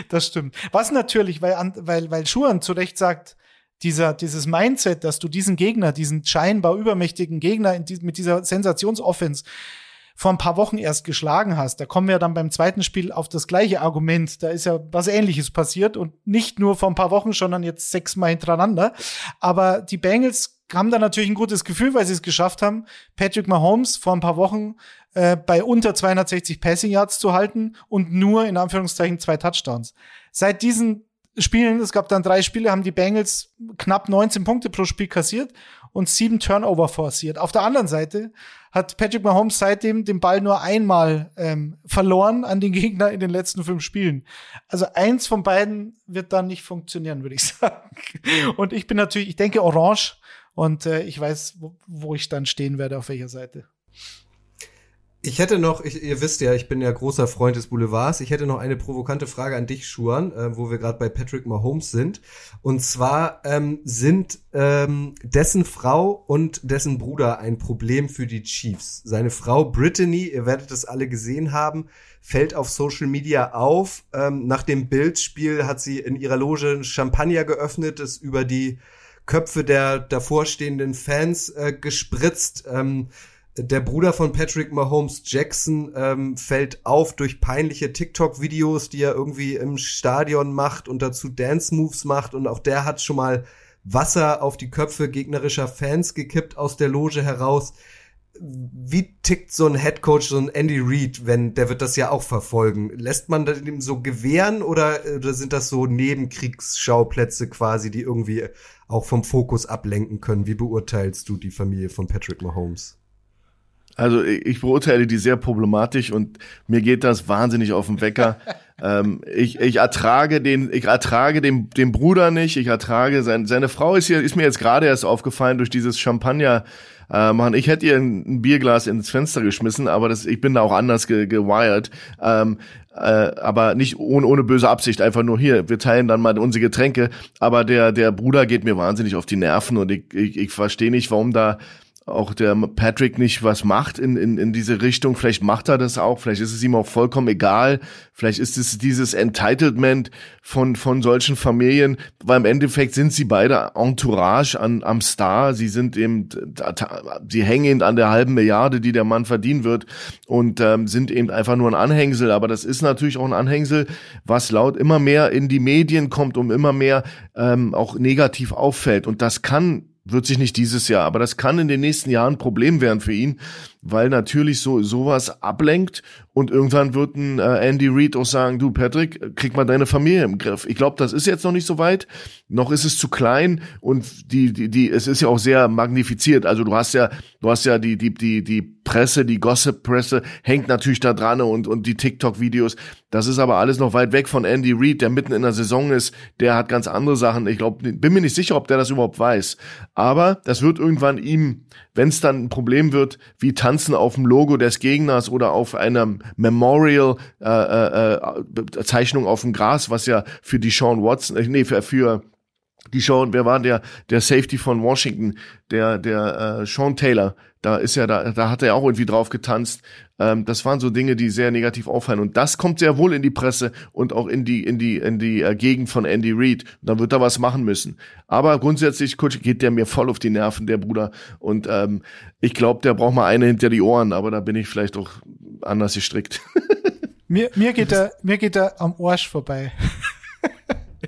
Speaker 5: Das stimmt. Was natürlich, weil, weil, weil Schuhan zu Recht sagt, dieser, dieses Mindset, dass du diesen Gegner, diesen scheinbar übermächtigen Gegner die, mit dieser Sensationsoffense vor ein paar Wochen erst geschlagen hast. Da kommen wir dann beim zweiten Spiel auf das gleiche Argument. Da ist ja was ähnliches passiert und nicht nur vor ein paar Wochen, sondern jetzt sechsmal hintereinander. Aber die Bengals haben da natürlich ein gutes Gefühl, weil sie es geschafft haben, Patrick Mahomes vor ein paar Wochen äh, bei unter 260 Passing Yards zu halten und nur in Anführungszeichen zwei Touchdowns. Seit diesen Spielen, es gab dann drei Spiele, haben die Bengals knapp 19 Punkte pro Spiel kassiert und sieben Turnover forciert. Auf der anderen Seite hat Patrick Mahomes seitdem den Ball nur einmal ähm, verloren an den Gegner in den letzten fünf Spielen. Also eins von beiden wird dann nicht funktionieren, würde ich sagen. Und ich bin natürlich, ich denke orange und äh, ich weiß, wo, wo ich dann stehen werde, auf welcher Seite.
Speaker 4: Ich hätte noch, ich, ihr wisst ja, ich bin ja großer Freund des Boulevards. Ich hätte noch eine provokante Frage an dich, Schuan, äh, wo wir gerade bei Patrick Mahomes sind. Und zwar ähm, sind ähm, dessen Frau und dessen Bruder ein Problem für die Chiefs. Seine Frau Brittany, ihr werdet das alle gesehen haben, fällt auf Social Media auf. Ähm, nach dem Bildspiel hat sie in ihrer Loge Champagner geöffnet, es über die Köpfe der davorstehenden Fans äh, gespritzt. Ähm, der Bruder von Patrick Mahomes, Jackson, ähm, fällt auf durch peinliche TikTok-Videos, die er irgendwie im Stadion macht und dazu Dance-Moves macht. Und auch der hat schon mal Wasser auf die Köpfe gegnerischer Fans gekippt aus der Loge heraus. Wie tickt so ein Headcoach, so ein Andy Reid, wenn der wird das ja auch verfolgen? Lässt man das ihm so gewähren oder, oder sind das so Nebenkriegsschauplätze quasi, die irgendwie auch vom Fokus ablenken können? Wie beurteilst du die Familie von Patrick Mahomes?
Speaker 6: Also ich beurteile die sehr problematisch und mir geht das wahnsinnig auf den Wecker. ähm, ich, ich ertrage den, ich ertrage den, den Bruder nicht. Ich ertrage sein, seine Frau ist hier, ist mir jetzt gerade erst aufgefallen durch dieses Champagner. Äh, machen. Ich hätte ihr ein, Bierglas ins Fenster geschmissen, aber das, ich bin da auch anders ge, gewired. Ähm, äh, aber nicht ohne, ohne böse Absicht, einfach nur hier, wir teilen dann mal unsere Getränke. Aber der, der Bruder geht mir wahnsinnig auf die Nerven und ich, ich, ich verstehe nicht, warum da auch der Patrick nicht was macht in, in, in diese Richtung. Vielleicht macht er das auch, vielleicht ist es ihm auch vollkommen egal. Vielleicht ist es dieses Entitlement von, von solchen Familien, weil im Endeffekt sind sie beide Entourage an, am Star. Sie sind eben, sie hängen an der halben Milliarde, die der Mann verdienen wird und ähm, sind eben einfach nur ein Anhängsel. Aber das ist natürlich auch ein Anhängsel, was laut immer mehr in die Medien kommt und immer mehr ähm, auch negativ auffällt. Und das kann wird sich nicht dieses Jahr, aber das kann in den nächsten Jahren ein Problem werden für ihn, weil natürlich so sowas ablenkt und irgendwann wird ein äh, Andy Reid auch sagen, du Patrick, krieg mal deine Familie im Griff. Ich glaube, das ist jetzt noch nicht so weit, noch ist es zu klein und die die die es ist ja auch sehr magnifiziert. Also du hast ja du hast ja die die die die Presse, die Gossip Presse hängt natürlich da dran und und die TikTok Videos. Das ist aber alles noch weit weg von Andy Reid, der mitten in der Saison ist. Der hat ganz andere Sachen. Ich glaube, bin mir nicht sicher, ob der das überhaupt weiß. Aber das wird irgendwann ihm, wenn es dann ein Problem wird, wie tanzen auf dem Logo des Gegners oder auf einer Memorial äh, äh, äh, auf dem Gras, was ja für die Sean Watson, äh, nee, für, für die Sean, wer war der, der Safety von Washington, der, der äh, Sean Taylor, da ist ja, da, da hat er auch irgendwie drauf getanzt. Ähm, das waren so Dinge, die sehr negativ auffallen. Und das kommt sehr wohl in die Presse und auch in die, in die, in die äh, Gegend von Andy Reid. dann wird er was machen müssen. Aber grundsätzlich geht der mir voll auf die Nerven, der Bruder. Und ähm, ich glaube, der braucht mal eine hinter die Ohren, aber da bin ich vielleicht auch anders gestrickt.
Speaker 5: mir, mir geht er, mir geht er am Arsch vorbei.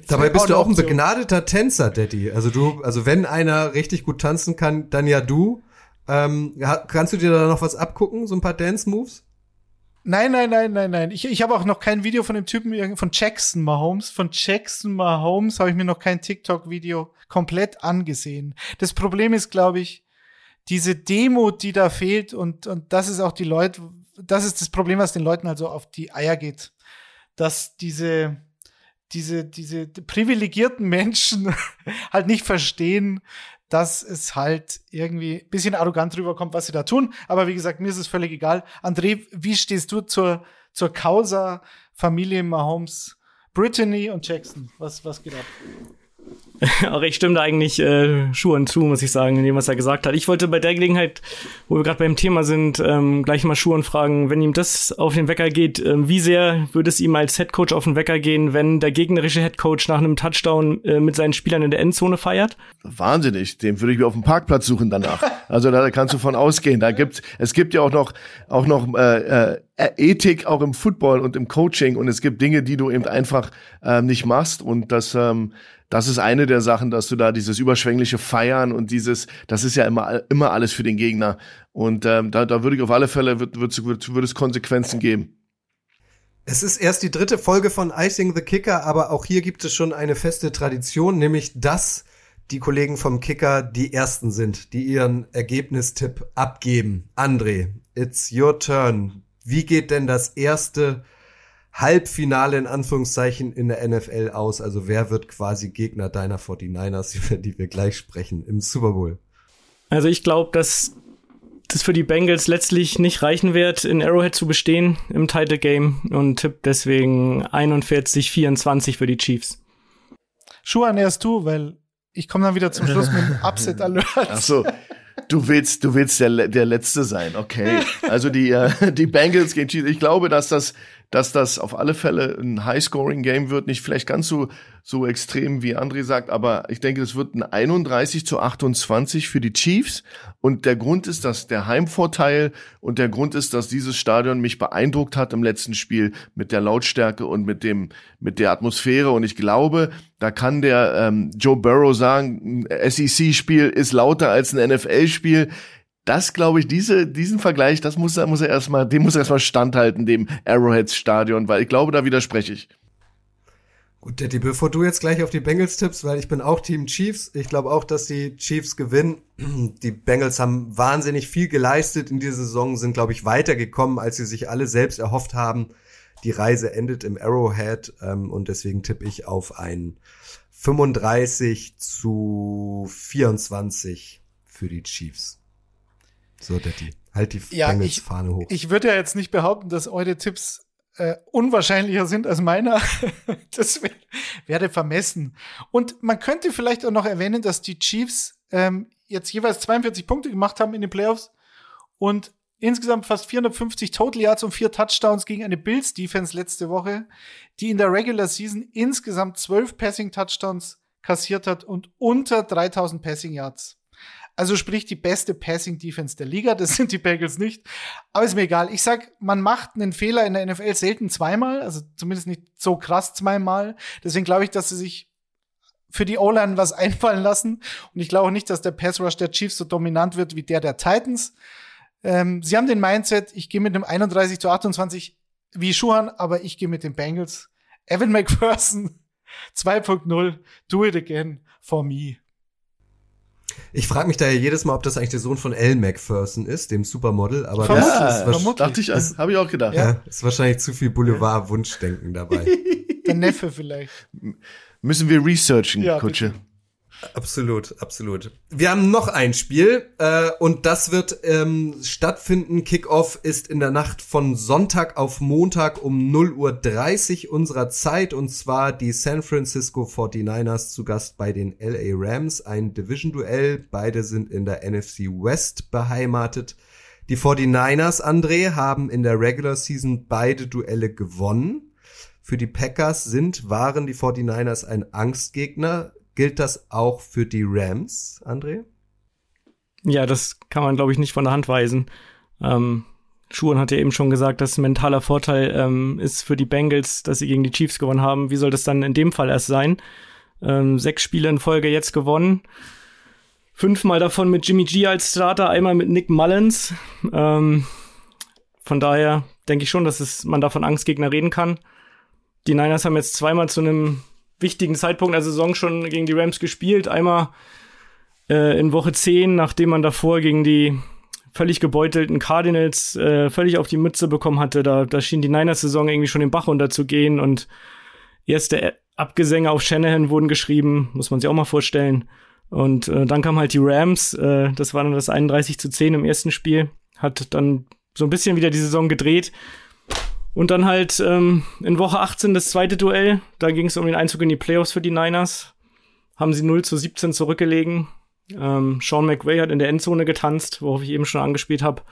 Speaker 4: Dabei bist du auch ein begnadeter Tänzer, Daddy. Also du, also wenn einer richtig gut tanzen kann, dann ja du. Ähm, kannst du dir da noch was abgucken, so ein paar Dance-Moves?
Speaker 5: Nein, nein, nein, nein, nein. Ich, ich habe auch noch kein Video von dem Typen von Jackson Mahomes. Von Jackson Mahomes habe ich mir noch kein TikTok-Video komplett angesehen. Das Problem ist, glaube ich, diese Demut, die da fehlt und, und das ist auch die Leute, das ist das Problem, was den Leuten also auf die Eier geht. Dass diese, diese, diese privilegierten Menschen halt nicht verstehen, dass es halt irgendwie ein bisschen arrogant rüberkommt, was sie da tun. Aber wie gesagt, mir ist es völlig egal. André, wie stehst du zur, zur Causa Familie Mahomes, Brittany und Jackson? Was, was geht ab?
Speaker 7: Auch ich stimme da eigentlich äh, Schuhen zu, muss ich sagen, in dem, was er gesagt hat. Ich wollte bei der Gelegenheit, wo wir gerade beim Thema sind, ähm, gleich mal Schuhen fragen, wenn ihm das auf den Wecker geht, äh, wie sehr würde es ihm als Headcoach auf den Wecker gehen, wenn der gegnerische Headcoach nach einem Touchdown äh, mit seinen Spielern in der Endzone feiert?
Speaker 6: Wahnsinnig, den würde ich mir auf dem Parkplatz suchen danach. Also da kannst du von ausgehen. Da gibt's, es gibt ja auch noch, auch noch äh, äh, Ethik auch im Football und im Coaching und es gibt Dinge, die du eben einfach äh, nicht machst und das ähm, das ist eine der Sachen, dass du da dieses überschwängliche Feiern und dieses, das ist ja immer, immer alles für den Gegner. Und ähm, da, da würde ich auf alle Fälle, wird, wird, wird, wird es Konsequenzen geben.
Speaker 4: Es ist erst die dritte Folge von Icing the Kicker, aber auch hier gibt es schon eine feste Tradition, nämlich dass die Kollegen vom Kicker die ersten sind, die ihren Ergebnistipp abgeben. André, it's your turn. Wie geht denn das erste Halbfinale in Anführungszeichen in der NFL aus? Also wer wird quasi Gegner deiner 49ers, über die wir gleich sprechen, im Super Bowl?
Speaker 7: Also ich glaube, dass das für die Bengals letztlich nicht reichen wird, in Arrowhead zu bestehen im Title Game und tipp deswegen 41-24 für die Chiefs.
Speaker 5: Schuhe näherst du, weil ich komme dann wieder zum Schluss mit dem Upset Alert.
Speaker 6: Ach so. Du willst, du willst der, der Letzte sein, okay. Also die, äh, die Bengals gegen Chiefs. Ich glaube, dass das dass das auf alle Fälle ein High-Scoring-Game wird. Nicht vielleicht ganz so, so extrem, wie André sagt, aber ich denke, es wird ein 31 zu 28 für die Chiefs. Und der Grund ist, dass der Heimvorteil und der Grund ist, dass dieses Stadion mich beeindruckt hat im letzten Spiel mit der Lautstärke und mit dem, mit der Atmosphäre. Und ich glaube, da kann der ähm, Joe Burrow sagen, ein SEC-Spiel ist lauter als ein NFL-Spiel das glaube ich, diese, diesen Vergleich, das muss er, muss er erstmal, dem muss er erstmal standhalten, dem Arrowheads Stadion, weil ich glaube, da widerspreche ich.
Speaker 4: Gut, Daddy, bevor du jetzt gleich auf die Bengals tippst, weil ich bin auch Team Chiefs. Ich glaube auch, dass die Chiefs gewinnen. Die Bengals haben wahnsinnig viel geleistet in dieser Saison, sind, glaube ich, weitergekommen, als sie sich alle selbst erhofft haben. Die Reise endet im Arrowhead ähm, und deswegen tippe ich auf ein 35 zu 24 für die Chiefs. So, Detti, halt die ja, Bengals-Fahne hoch.
Speaker 5: Ich würde ja jetzt nicht behaupten, dass eure Tipps äh, unwahrscheinlicher sind als meiner. das wär, wäre vermessen. Und man könnte vielleicht auch noch erwähnen, dass die Chiefs ähm, jetzt jeweils 42 Punkte gemacht haben in den Playoffs und insgesamt fast 450 Total Yards und vier Touchdowns gegen eine Bills Defense letzte Woche, die in der Regular Season insgesamt 12 Passing Touchdowns kassiert hat und unter 3000 Passing Yards. Also sprich die beste Passing Defense der Liga. Das sind die Bengals nicht. Aber ist mir egal. Ich sag, man macht einen Fehler in der NFL selten zweimal. Also zumindest nicht so krass zweimal. Deswegen glaube ich, dass sie sich für die O-Line was einfallen lassen. Und ich glaube nicht, dass der Pass Rush der Chiefs so dominant wird wie der der Titans. Ähm, sie haben den Mindset, ich gehe mit dem 31 zu 28 wie Schuhan, aber ich gehe mit den Bengals. Evan McPherson 2.0, do it again for me.
Speaker 4: Ich frage mich da ja jedes Mal, ob das eigentlich der Sohn von Elle Macpherson ist, dem Supermodel, aber
Speaker 6: vermutlich, das ist vermutlich. dachte ich, habe ich auch gedacht.
Speaker 4: Ja, ist wahrscheinlich zu viel Boulevard-Wunschdenken dabei.
Speaker 5: der Neffe vielleicht.
Speaker 6: Müssen wir researchen, ja, Kutsche. Bitte.
Speaker 4: Absolut, absolut. Wir haben noch ein Spiel äh, und das wird ähm, stattfinden. Kickoff ist in der Nacht von Sonntag auf Montag um 0.30 Uhr unserer Zeit und zwar die San Francisco 49ers zu Gast bei den LA Rams. Ein Division-Duell. Beide sind in der NFC West beheimatet. Die 49ers, André, haben in der Regular Season beide Duelle gewonnen. Für die Packers sind, waren die 49ers ein Angstgegner Gilt das auch für die Rams, André?
Speaker 7: Ja, das kann man, glaube ich, nicht von der Hand weisen. Ähm, Schuhen hat ja eben schon gesagt, dass mentaler Vorteil ähm, ist für die Bengals, dass sie gegen die Chiefs gewonnen haben. Wie soll das dann in dem Fall erst sein? Ähm, sechs Spiele in Folge jetzt gewonnen. Fünfmal davon mit Jimmy G als Starter, einmal mit Nick Mullins. Ähm, Von daher denke ich schon, dass es, man da von Angstgegner reden kann. Die Niners haben jetzt zweimal zu einem wichtigen Zeitpunkt der Saison schon gegen die Rams gespielt. Einmal äh, in Woche 10, nachdem man davor gegen die völlig gebeutelten Cardinals äh, völlig auf die Mütze bekommen hatte. Da, da schien die Niners-Saison irgendwie schon den Bach runterzugehen und erste Abgesänge auf Shanahan wurden geschrieben, muss man sich auch mal vorstellen. Und äh, dann kam halt die Rams, äh, das war dann das 31 zu 10 im ersten Spiel, hat dann so ein bisschen wieder die Saison gedreht. Und dann halt ähm, in Woche 18 das zweite Duell, da ging es um den Einzug in die Playoffs für die Niners. Haben sie 0 zu 17 zurückgelegen. Ähm, Sean McVay hat in der Endzone getanzt, worauf ich eben schon angespielt habe.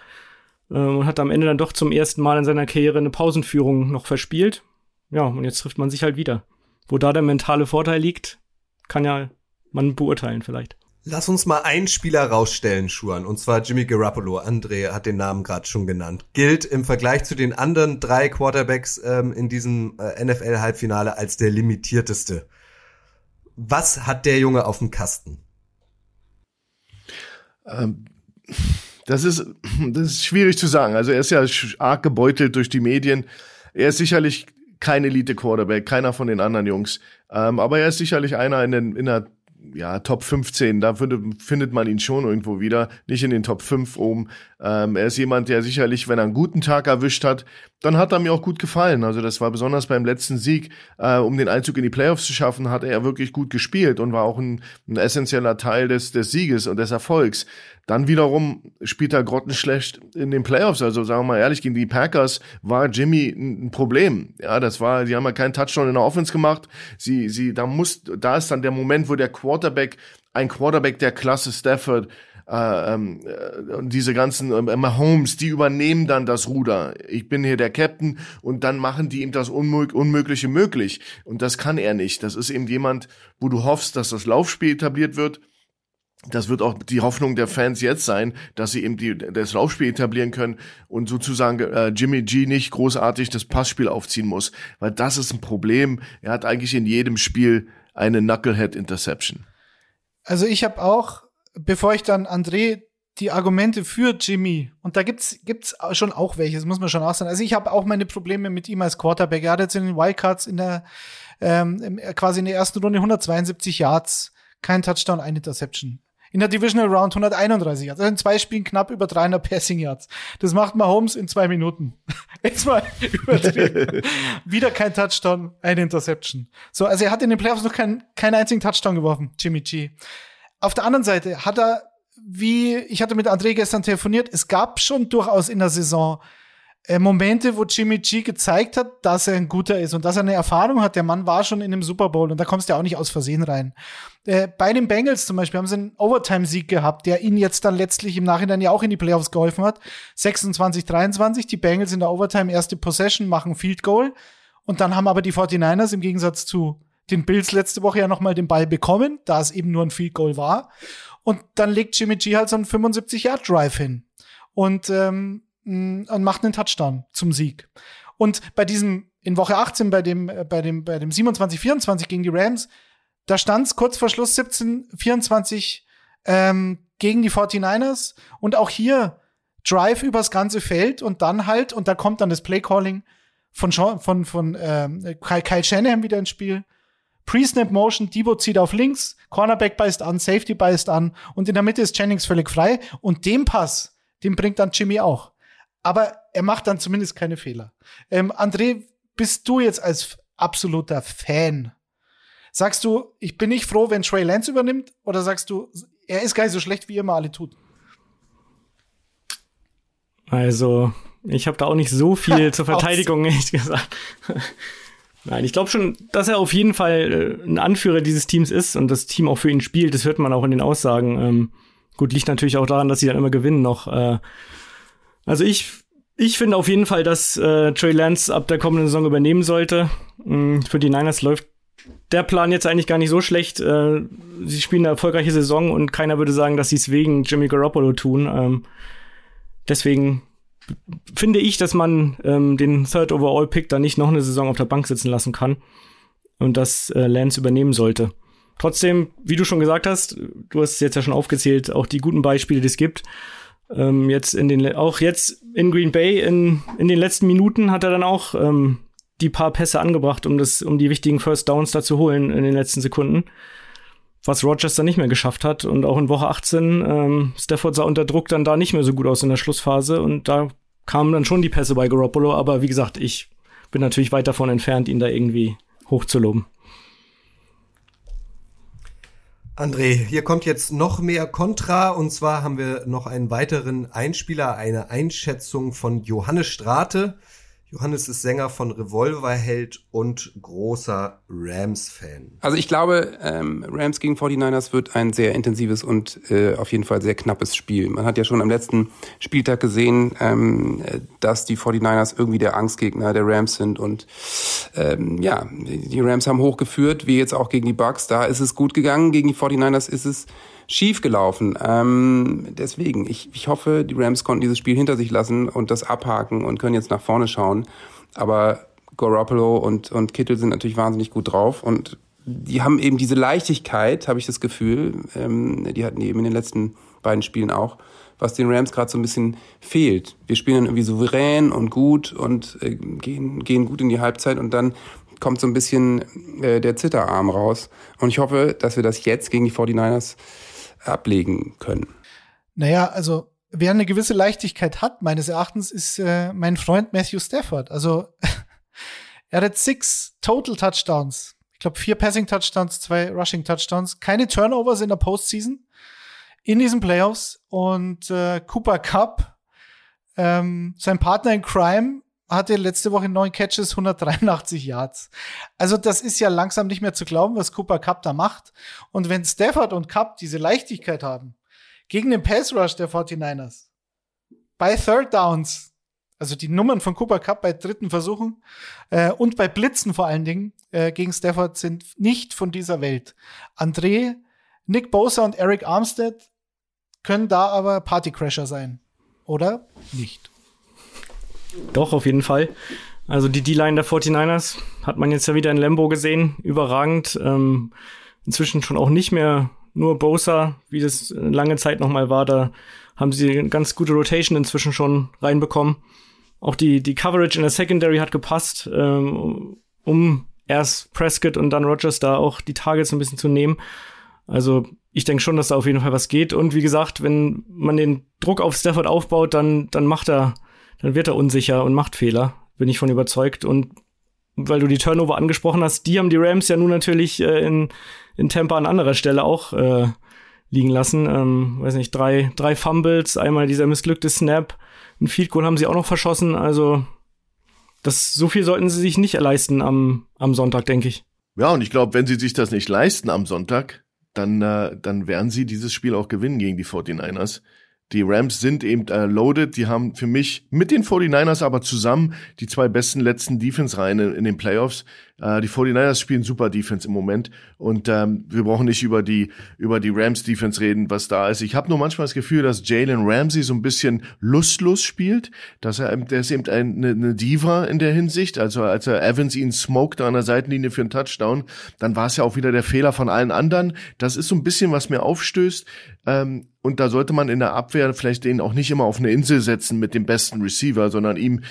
Speaker 7: Ähm, und hat am Ende dann doch zum ersten Mal in seiner Karriere eine Pausenführung noch verspielt. Ja, und jetzt trifft man sich halt wieder. Wo da der mentale Vorteil liegt, kann ja man beurteilen vielleicht.
Speaker 4: Lass uns mal einen Spieler rausstellen, Schuan, und zwar Jimmy Garoppolo. André hat den Namen gerade schon genannt. Gilt im Vergleich zu den anderen drei Quarterbacks ähm, in diesem äh, NFL-Halbfinale als der limitierteste. Was hat der Junge auf dem Kasten?
Speaker 6: Ähm, das ist, das ist schwierig zu sagen. Also er ist ja arg gebeutelt durch die Medien. Er ist sicherlich kein Elite-Quarterback, keiner von den anderen Jungs. Ähm, aber er ist sicherlich einer in, den, in der ja, Top 15, da findet, findet man ihn schon irgendwo wieder, nicht in den Top 5 oben. Ähm, er ist jemand, der sicherlich, wenn er einen guten Tag erwischt hat, dann hat er mir auch gut gefallen. Also das war besonders beim letzten Sieg, äh, um den Einzug in die Playoffs zu schaffen, hat er wirklich gut gespielt und war auch ein, ein essentieller Teil des, des Sieges und des Erfolgs. Dann wiederum spielt er grottenschlecht in den Playoffs. Also sagen wir mal ehrlich, gegen die Packers war Jimmy ein Problem. Ja, das war, die haben ja keinen Touchdown in der Offense gemacht. Sie, sie, da muss, da ist dann der Moment, wo der Quarterback, ein Quarterback der Klasse Stafford, äh, ähm, äh, diese ganzen äh, Mahomes, die übernehmen dann das Ruder. Ich bin hier der Captain und dann machen die ihm das Unmög Unmögliche möglich. Und das kann er nicht. Das ist eben jemand, wo du hoffst, dass das Laufspiel etabliert wird. Das wird auch die Hoffnung der Fans jetzt sein, dass sie eben die, das Laufspiel etablieren können und sozusagen äh, Jimmy G nicht großartig das Passspiel aufziehen muss. Weil das ist ein Problem. Er hat eigentlich in jedem Spiel eine Knucklehead Interception.
Speaker 5: Also ich habe auch bevor ich dann André die Argumente für Jimmy, und da gibt's gibt's schon auch welche, das muss man schon auch sagen. Also ich habe auch meine Probleme mit ihm als Quarterback. Er hat jetzt in den Wildcards in der ähm, quasi in der ersten Runde 172 Yards, kein Touchdown, eine Interception. In der Divisional Round 131 Yards. Also in zwei Spielen knapp über 300 Passing Yards. Das macht Mahomes in zwei Minuten. Jetzt mal übertrieben. Wieder kein Touchdown, eine Interception. So, also er hat in den Playoffs noch keinen keinen einzigen Touchdown geworfen, Jimmy G. Auf der anderen Seite hat er, wie ich hatte mit André gestern telefoniert, es gab schon durchaus in der Saison äh, Momente, wo Jimmy G gezeigt hat, dass er ein guter ist und dass er eine Erfahrung hat. Der Mann war schon in einem Super Bowl und da kommst du ja auch nicht aus Versehen rein. Äh, bei den Bengals zum Beispiel haben sie einen Overtime-Sieg gehabt, der ihnen jetzt dann letztlich im Nachhinein ja auch in die Playoffs geholfen hat. 26, 23. Die Bengals in der Overtime erste Possession machen Field Goal und dann haben aber die 49ers im Gegensatz zu den Bills letzte Woche ja noch mal den Ball bekommen, da es eben nur ein Field Goal war. Und dann legt Jimmy G halt so einen 75-Yard-Drive hin und, ähm, und macht einen Touchdown zum Sieg. Und bei diesem, in Woche 18, bei dem, äh, bei dem, bei dem 27-24 gegen die Rams, da stand es kurz vor Schluss 17-24 ähm, gegen die 49ers. Und auch hier Drive übers ganze Feld und dann halt, und da kommt dann das Play-Calling von, von, von ähm, Kyle Shanahan wieder ins Spiel. Pre-Snap Motion, Debo zieht auf links, Cornerback beißt an, Safety beißt an und in der Mitte ist Jennings völlig frei und den Pass, den bringt dann Jimmy auch. Aber er macht dann zumindest keine Fehler. Ähm, André, bist du jetzt als absoluter Fan? Sagst du, ich bin nicht froh, wenn Trey Lance übernimmt? Oder sagst du, er ist gar nicht so schlecht, wie ihr immer alle tut?
Speaker 7: Also, ich habe da auch nicht so viel zur Verteidigung, ehrlich gesagt. Nein, ich glaube schon, dass er auf jeden Fall äh, ein Anführer dieses Teams ist und das Team auch für ihn spielt. Das hört man auch in den Aussagen. Ähm, gut, liegt natürlich auch daran, dass sie dann immer gewinnen noch. Äh, also ich, ich finde auf jeden Fall, dass äh, Trey Lance ab der kommenden Saison übernehmen sollte. Ähm, für die Niners läuft der Plan jetzt eigentlich gar nicht so schlecht. Äh, sie spielen eine erfolgreiche Saison und keiner würde sagen, dass sie es wegen Jimmy Garoppolo tun. Ähm, deswegen finde ich, dass man ähm, den Third Overall Pick da nicht noch eine Saison auf der Bank sitzen lassen kann und dass äh, Lance übernehmen sollte. Trotzdem, wie du schon gesagt hast, du hast es jetzt ja schon aufgezählt, auch die guten Beispiele, die es gibt. ähm, jetzt in den, auch jetzt in Green Bay in, in den letzten Minuten hat er dann auch ähm, die paar Pässe angebracht, um das, um die wichtigen First Downs da zu holen in den letzten Sekunden. Was Rogers dann nicht mehr geschafft hat. Und auch in Woche 18, ähm, Stafford sah unter Druck dann da nicht mehr so gut aus in der Schlussphase. Und da kamen dann schon die Pässe bei Garoppolo. Aber wie gesagt, ich bin natürlich weit davon entfernt, ihn da irgendwie hochzuloben.
Speaker 4: André, hier kommt jetzt noch mehr Kontra und zwar haben wir noch einen weiteren Einspieler, eine Einschätzung von Johannes Strate. Johannes ist Sänger von Revolverheld und großer Rams-Fan.
Speaker 9: Also ich glaube, ähm, Rams gegen 49ers wird ein sehr intensives und äh, auf jeden Fall sehr knappes Spiel. Man hat ja schon am letzten Spieltag gesehen, ähm, dass die 49ers irgendwie der Angstgegner der Rams sind und ähm, ja, die Rams haben hochgeführt, wie jetzt auch gegen die Bucks. Da ist es gut gegangen, gegen die 49ers ist es schief gelaufen. Ähm, deswegen, ich, ich hoffe, die Rams konnten dieses Spiel hinter sich lassen und das abhaken und können jetzt nach vorne schauen. Aber Garoppolo und, und Kittel sind natürlich wahnsinnig gut drauf und die haben eben diese Leichtigkeit, habe ich das Gefühl, ähm, die hatten die eben in den letzten beiden Spielen auch, was den Rams gerade so ein bisschen fehlt. Wir spielen dann irgendwie souverän und gut und äh, gehen, gehen gut in die Halbzeit und dann kommt so ein bisschen äh, der Zitterarm raus. Und ich hoffe, dass wir das jetzt gegen die 49ers ablegen können.
Speaker 5: Naja, also wer eine gewisse Leichtigkeit hat, meines Erachtens, ist äh, mein Freund Matthew Stafford. Also er hat six Total Touchdowns. Ich glaube, vier Passing Touchdowns, zwei Rushing Touchdowns, keine Turnovers in der Postseason in diesen Playoffs und äh, Cooper Cup, ähm, sein Partner in Crime, hatte letzte Woche neun Catches, 183 Yards. Also das ist ja langsam nicht mehr zu glauben, was Cooper Cup da macht. Und wenn Stafford und Cup diese Leichtigkeit haben, gegen den Pass Rush der 49ers, bei Third Downs, also die Nummern von Cooper Cup bei dritten Versuchen äh, und bei Blitzen vor allen Dingen äh, gegen Stafford sind nicht von dieser Welt. André, Nick Bosa und Eric Armstead können da aber Partycrasher sein. Oder nicht?
Speaker 7: Doch, auf jeden Fall. Also die D-Line der 49ers hat man jetzt ja wieder in Lambo gesehen. Überragend. Ähm, inzwischen schon auch nicht mehr nur Bosa, wie das lange Zeit nochmal war. Da haben sie eine ganz gute Rotation inzwischen schon reinbekommen. Auch die, die Coverage in der Secondary hat gepasst, ähm, um erst Prescott und dann Rogers da auch die Targets ein bisschen zu nehmen. Also ich denke schon, dass da auf jeden Fall was geht. Und wie gesagt, wenn man den Druck auf Stafford aufbaut, dann, dann macht er dann wird er unsicher und macht Fehler. Bin ich von überzeugt. Und weil du die Turnover angesprochen hast, die haben die Rams ja nun natürlich äh, in, in Tampa an anderer Stelle auch äh, liegen lassen. Ähm, weiß nicht, drei, drei Fumbles, einmal dieser missglückte Snap, ein Field Goal haben sie auch noch verschossen. Also das, so viel sollten sie sich nicht leisten am, am Sonntag, denke ich.
Speaker 6: Ja, und ich glaube, wenn sie sich das nicht leisten am Sonntag, dann, äh, dann werden sie dieses Spiel auch gewinnen gegen die 49ers. Die Rams sind eben äh, loaded. Die haben für mich mit den 49ers aber zusammen die zwei besten letzten Defense-Reihen in, in den Playoffs. Äh, die 49ers spielen super Defense im Moment und ähm, wir brauchen nicht über die über die Rams Defense reden, was da ist. Ich habe nur manchmal das Gefühl, dass Jalen Ramsey so ein bisschen lustlos spielt, dass er der ist eben eine, eine Diva in der Hinsicht. Also als er Evans ihn smoked an der Seitenlinie für einen Touchdown, dann war es ja auch wieder der Fehler von allen anderen. Das ist so ein bisschen was mir aufstößt. Ähm, und da sollte man in der Abwehr vielleicht den auch nicht immer auf eine Insel setzen mit dem besten Receiver, sondern ihm,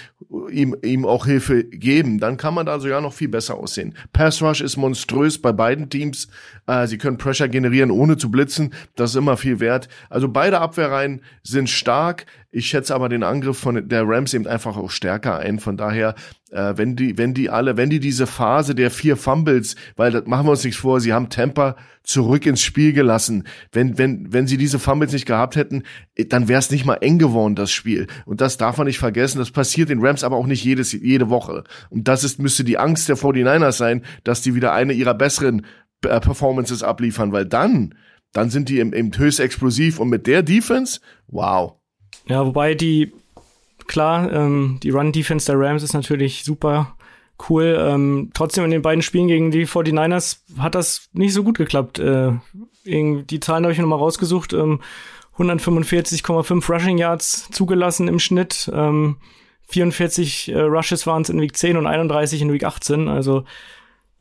Speaker 6: ihm, ihm auch Hilfe geben. Dann kann man da sogar noch viel besser aussehen. Pass Rush ist monströs bei beiden Teams. Äh, sie können Pressure generieren, ohne zu blitzen. Das ist immer viel wert. Also beide Abwehrreihen sind stark. Ich schätze aber den Angriff von der Rams eben einfach auch stärker ein. Von daher, äh, wenn die, wenn die alle, wenn die diese Phase der vier Fumbles, weil das machen wir uns nichts vor, sie haben Temper zurück ins Spiel gelassen. Wenn, wenn, wenn sie diese Fumbles nicht gehabt hätten, dann wäre es nicht mal eng geworden, das Spiel. Und das darf man nicht vergessen. Das passiert den Rams aber auch nicht jedes, jede Woche. Und das ist, müsste die Angst der 49ers sein, dass die wieder eine ihrer besseren äh, Performances abliefern, weil dann, dann sind die eben, eben höchst explosiv und mit der Defense, wow.
Speaker 7: Ja, wobei die, klar, ähm, die Run-Defense der Rams ist natürlich super cool. Ähm, trotzdem in den beiden Spielen gegen die 49ers hat das nicht so gut geklappt. Äh, die Zahlen habe ich nochmal rausgesucht. Ähm, 145,5 Rushing Yards zugelassen im Schnitt. Ähm, 44 äh, Rushes waren es in Week 10 und 31 in Week 18. Also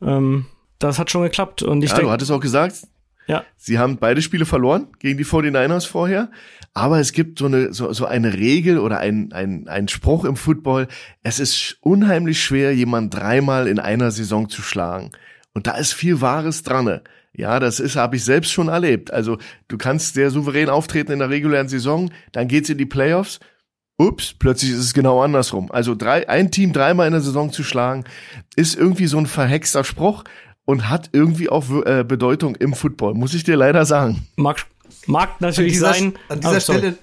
Speaker 7: ähm, das hat schon geklappt. Und ich
Speaker 6: ja,
Speaker 7: denke,
Speaker 6: du hattest auch gesagt,
Speaker 7: Ja.
Speaker 6: Sie haben beide Spiele verloren gegen die 49ers vorher. Aber es gibt so eine, so, so eine Regel oder ein, ein, ein Spruch im Football. Es ist unheimlich schwer, jemand dreimal in einer Saison zu schlagen. Und da ist viel Wahres dran. Ja, das ist, habe ich selbst schon erlebt. Also du kannst sehr souverän auftreten in der regulären Saison, dann geht's in die Playoffs. Ups, plötzlich ist es genau andersrum. Also drei, ein Team dreimal in der Saison zu schlagen, ist irgendwie so ein verhexter Spruch und hat irgendwie auch äh, Bedeutung im Football, muss ich dir leider sagen.
Speaker 7: Mag, mag natürlich
Speaker 4: an dieser,
Speaker 7: sein.
Speaker 4: An dieser
Speaker 7: Oh.
Speaker 4: Stelle.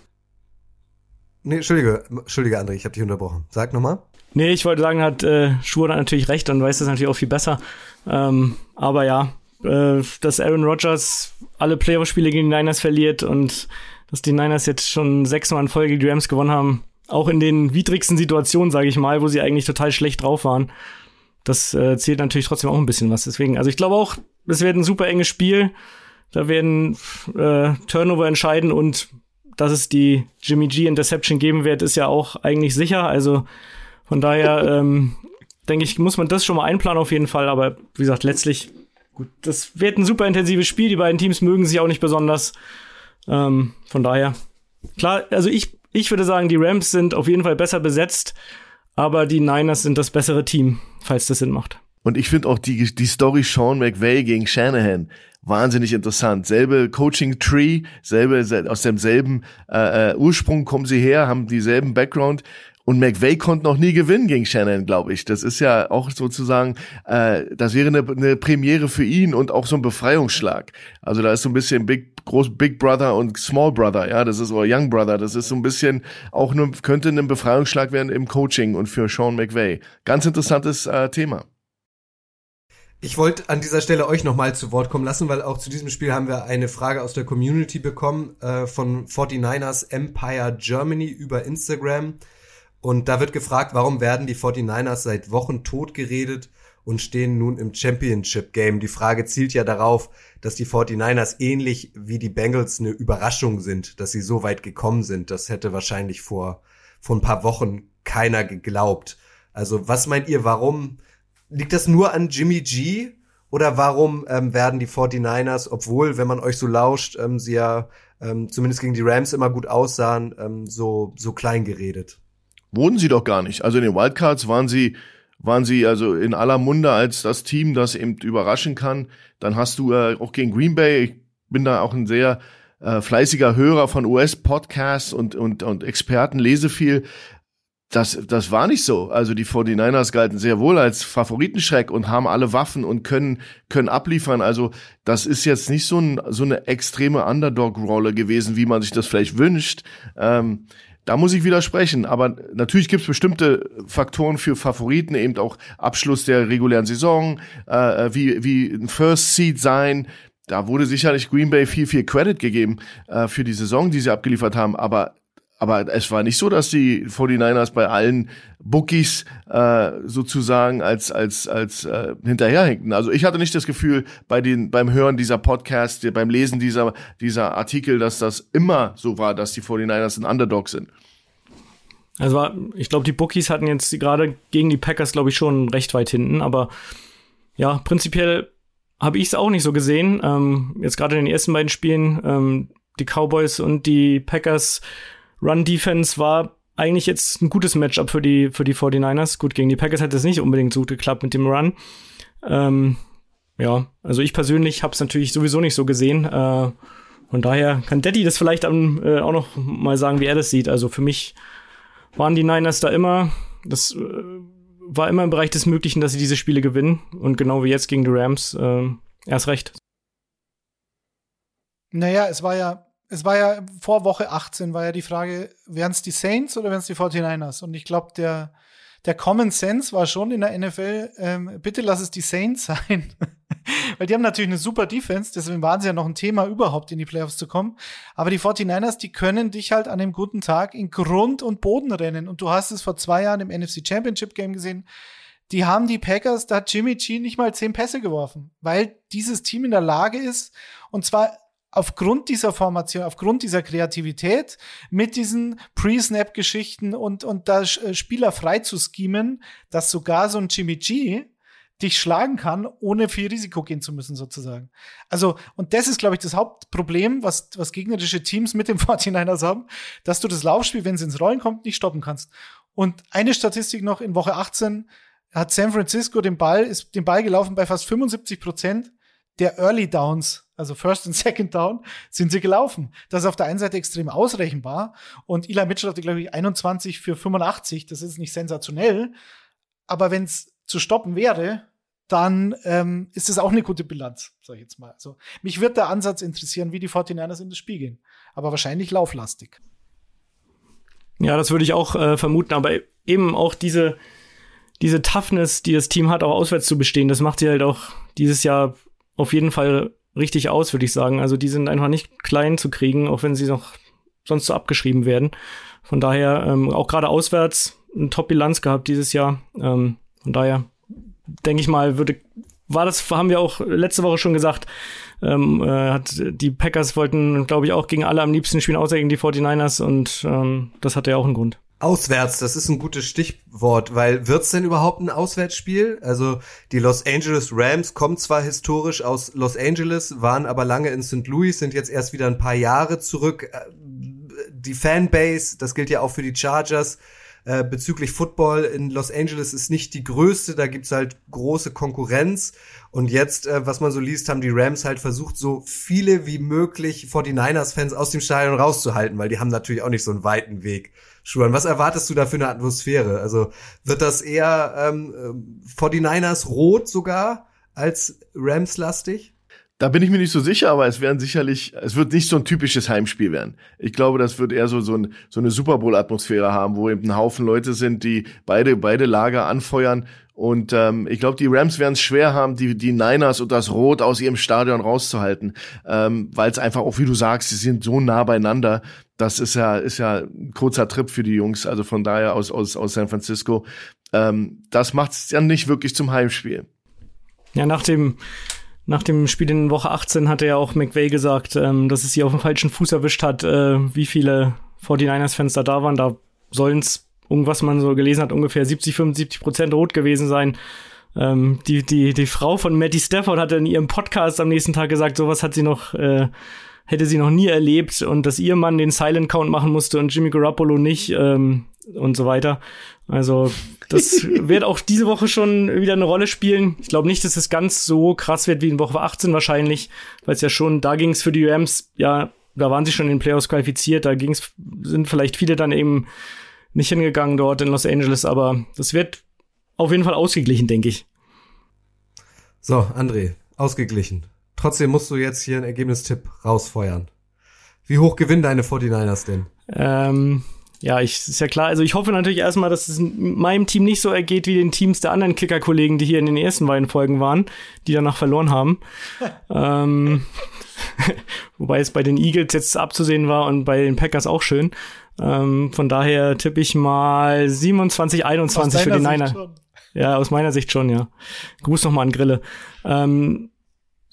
Speaker 4: Nee, Entschuldige, Entschuldige, André, ich habe dich unterbrochen. Sag nochmal.
Speaker 7: Nee, ich wollte sagen, hat äh, Schur da natürlich recht und weiß das natürlich auch viel besser. Ähm, aber ja, äh, dass Aaron Rodgers alle Playoff-Spiele gegen die Niners verliert und dass die Niners jetzt schon sechsmal in Folge die Rams gewonnen haben, auch in den widrigsten Situationen, sage ich mal, wo sie eigentlich total schlecht drauf waren, das äh, zählt natürlich trotzdem auch ein bisschen was. Deswegen, also ich glaube auch, es wird ein super enges Spiel. Da werden äh, Turnover entscheiden und dass es die Jimmy G Interception geben wird, ist ja auch eigentlich sicher. Also von daher ähm, denke ich, muss man das schon mal einplanen auf jeden Fall. Aber wie gesagt, letztlich, gut, das wird ein super intensives Spiel. Die beiden Teams mögen sich auch nicht besonders. Ähm, von daher, klar, also ich, ich würde sagen, die Rams sind auf jeden Fall besser besetzt, aber die Niners sind das bessere Team, falls das Sinn macht.
Speaker 6: Und ich finde auch die, die Story Sean McVay gegen Shanahan wahnsinnig interessant. Selbe Coaching Tree, selbe, aus demselben äh, äh, Ursprung kommen sie her, haben dieselben Background. Und McVay konnte noch nie gewinnen gegen Shannon, glaube ich. Das ist ja auch sozusagen, äh, das wäre eine, eine Premiere für ihn und auch so ein Befreiungsschlag. Also da ist so ein bisschen Big, groß Big Brother und Small Brother, ja, das ist oder Young Brother. Das ist so ein bisschen auch nur könnte ein Befreiungsschlag werden im Coaching und für Sean McVay. Ganz interessantes äh, Thema.
Speaker 4: Ich wollte an dieser Stelle euch nochmal zu Wort kommen lassen, weil auch zu diesem Spiel haben wir eine Frage aus der Community bekommen äh, von 49ers Empire Germany über Instagram. Und da wird gefragt, warum werden die 49ers seit Wochen totgeredet und stehen nun im Championship Game. Die Frage zielt ja darauf, dass die 49ers ähnlich wie die Bengals eine Überraschung sind, dass sie so weit gekommen sind. Das hätte wahrscheinlich vor, vor ein paar Wochen keiner geglaubt. Also was meint ihr, warum liegt das nur an Jimmy G? Oder warum ähm, werden die 49ers, obwohl, wenn man euch so lauscht, ähm, sie ja ähm, zumindest gegen die Rams immer gut aussahen, ähm, so, so klein geredet?
Speaker 6: Wurden sie doch gar nicht. Also in den Wildcards waren sie, waren sie also in aller Munde als das Team, das eben überraschen kann. Dann hast du äh, auch gegen Green Bay, ich bin da auch ein sehr äh, fleißiger Hörer von US-Podcasts und, und, und Experten, lese viel. Das, das war nicht so. Also die 49ers galten sehr wohl als Favoritenschreck und haben alle Waffen und können, können abliefern. Also das ist jetzt nicht so, ein, so eine extreme Underdog-Rolle gewesen, wie man sich das vielleicht wünscht. Ähm, da muss ich widersprechen. Aber natürlich gibt es bestimmte Faktoren für Favoriten, eben auch Abschluss der regulären Saison, äh, wie, wie ein First Seed sein. Da wurde sicherlich Green Bay viel, viel Credit gegeben äh, für die Saison, die sie abgeliefert haben. Aber aber es war nicht so, dass die 49ers bei allen Bookies äh, sozusagen als als als äh, hinterherhinkten. Also ich hatte nicht das Gefühl bei den beim Hören dieser Podcast, beim Lesen dieser dieser Artikel, dass das immer so war, dass die 49ers ein Underdog sind.
Speaker 7: Also ich glaube, die Bookies hatten jetzt gerade gegen die Packers, glaube ich, schon recht weit hinten, aber ja, prinzipiell habe ich es auch nicht so gesehen. Ähm, jetzt gerade in den ersten beiden Spielen, ähm, die Cowboys und die Packers Run-Defense war eigentlich jetzt ein gutes Matchup für die, für die 49ers. Gut, gegen die Packers hat es nicht unbedingt so gut geklappt mit dem Run. Ähm, ja, also ich persönlich habe es natürlich sowieso nicht so gesehen. Äh, von daher kann Daddy das vielleicht am, äh, auch noch mal sagen, wie er das sieht. Also für mich waren die Niners da immer, das äh, war immer im Bereich des Möglichen, dass sie diese Spiele gewinnen. Und genau wie jetzt gegen die Rams, äh, erst recht.
Speaker 5: Naja, es war ja, es war ja vor Woche 18 war ja die Frage, wären es die Saints oder wären es die 49ers? Und ich glaube, der, der Common Sense war schon in der NFL, ähm, bitte lass es die Saints sein. Weil die haben natürlich eine super Defense, deswegen waren sie ja noch ein Thema, überhaupt in die Playoffs zu kommen. Aber die 49ers, die können dich halt an einem guten Tag in Grund und Boden rennen. Und du hast es vor zwei Jahren im NFC Championship Game gesehen. Die haben die Packers, da hat Jimmy G nicht mal zehn Pässe geworfen, weil dieses Team in der Lage ist, und zwar aufgrund dieser Formation, aufgrund dieser Kreativität mit diesen Pre-Snap-Geschichten und, und da Spieler frei zu schemen, dass sogar so ein Jimmy G dich schlagen kann, ohne viel Risiko gehen zu müssen, sozusagen. Also, und das ist, glaube ich, das Hauptproblem, was, was gegnerische Teams mit dem 49ers haben, dass du das Laufspiel, wenn es ins Rollen kommt, nicht stoppen kannst. Und eine Statistik noch in Woche 18 hat San Francisco den Ball, ist den Ball gelaufen bei fast 75 Prozent der Early Downs, also First und Second Down, sind sie gelaufen. Das ist auf der einen Seite extrem ausrechenbar. Und Eli Mitchell hatte, glaube ich, 21 für 85. Das ist nicht sensationell. Aber wenn es zu stoppen wäre, dann ähm, ist es auch eine gute Bilanz, sag ich jetzt mal. Also mich wird der Ansatz interessieren, wie die 49ers in das Spiel gehen. Aber wahrscheinlich lauflastig.
Speaker 7: Ja, das würde ich auch äh, vermuten, aber eben auch diese, diese Toughness, die das Team hat, auch auswärts zu bestehen, das macht sie halt auch dieses Jahr auf jeden Fall richtig aus, würde ich sagen. Also die sind einfach nicht klein zu kriegen, auch wenn sie noch sonst so abgeschrieben werden. Von daher ähm, auch gerade auswärts eine Top-Bilanz gehabt dieses Jahr. Ähm, von daher denke ich mal, würde war das, haben wir auch letzte Woche schon gesagt, ähm, äh, hat, die Packers wollten, glaube ich, auch gegen alle am liebsten spielen, außer gegen die 49ers und ähm, das hatte ja auch einen Grund.
Speaker 4: Auswärts, das ist ein gutes Stichwort, weil wird's denn überhaupt ein Auswärtsspiel? Also die Los Angeles Rams kommen zwar historisch aus Los Angeles, waren aber lange in St. Louis, sind jetzt erst wieder ein paar Jahre zurück. Äh, die Fanbase, das gilt ja auch für die Chargers, äh, bezüglich Football in Los Angeles ist nicht die größte, da gibt's halt große Konkurrenz. Und jetzt, äh, was man so liest, haben die Rams halt versucht, so viele wie möglich 49ers-Fans aus dem Stadion rauszuhalten, weil die haben natürlich auch nicht so einen weiten Weg. Schuhan, was erwartest du da für eine Atmosphäre? Also wird das eher ähm, 49ers rot sogar als Rams-lastig?
Speaker 6: Da bin ich mir nicht so sicher, aber es werden sicherlich, es wird nicht so ein typisches Heimspiel werden. Ich glaube, das wird eher so, so, ein, so eine Super Bowl-Atmosphäre haben, wo eben ein Haufen Leute sind, die beide, beide Lager anfeuern. Und ähm, ich glaube, die Rams werden es schwer haben, die, die Niners und das Rot aus ihrem Stadion rauszuhalten, ähm, weil es einfach auch, wie du sagst, sie sind so nah beieinander. Das ist ja, ist ja ein kurzer Trip für die Jungs, also von daher aus, aus, aus San Francisco. Ähm, das macht es ja nicht wirklich zum Heimspiel.
Speaker 7: Ja, nach dem nach dem Spiel in Woche 18 hatte ja auch McVay gesagt, ähm, dass es sie auf dem falschen Fuß erwischt hat, äh, wie viele 49ers-Fans da da waren. Da sollen es, irgendwas man so gelesen hat, ungefähr 70, 75 Prozent rot gewesen sein. Ähm, die, die, die Frau von Matty Stafford hatte in ihrem Podcast am nächsten Tag gesagt, sowas hat sie noch, äh, hätte sie noch nie erlebt und dass ihr Mann den Silent Count machen musste und Jimmy Garoppolo nicht ähm, und so weiter. Also das wird auch diese Woche schon wieder eine Rolle spielen. Ich glaube nicht, dass es ganz so krass wird wie in Woche 18 wahrscheinlich, weil es ja schon, da ging es für die Rams, ja, da waren sie schon in den Playoffs qualifiziert, da ging's, sind vielleicht viele dann eben nicht hingegangen dort in Los Angeles, aber das wird auf jeden Fall ausgeglichen, denke ich.
Speaker 4: So, André, ausgeglichen. Trotzdem musst du jetzt hier einen Ergebnistipp rausfeuern. Wie hoch gewinnen deine 49ers denn?
Speaker 7: Ähm, ja, ich, ist ja klar. Also ich hoffe natürlich erstmal, dass es meinem Team nicht so ergeht wie den Teams der anderen Kicker-Kollegen, die hier in den ersten beiden Folgen waren, die danach verloren haben. ähm, wobei es bei den Eagles jetzt abzusehen war und bei den Packers auch schön. Ähm, von daher tippe ich mal 27, 21 für die Niner. Ja, aus meiner Sicht schon, ja. Gruß nochmal an Grille. Ähm,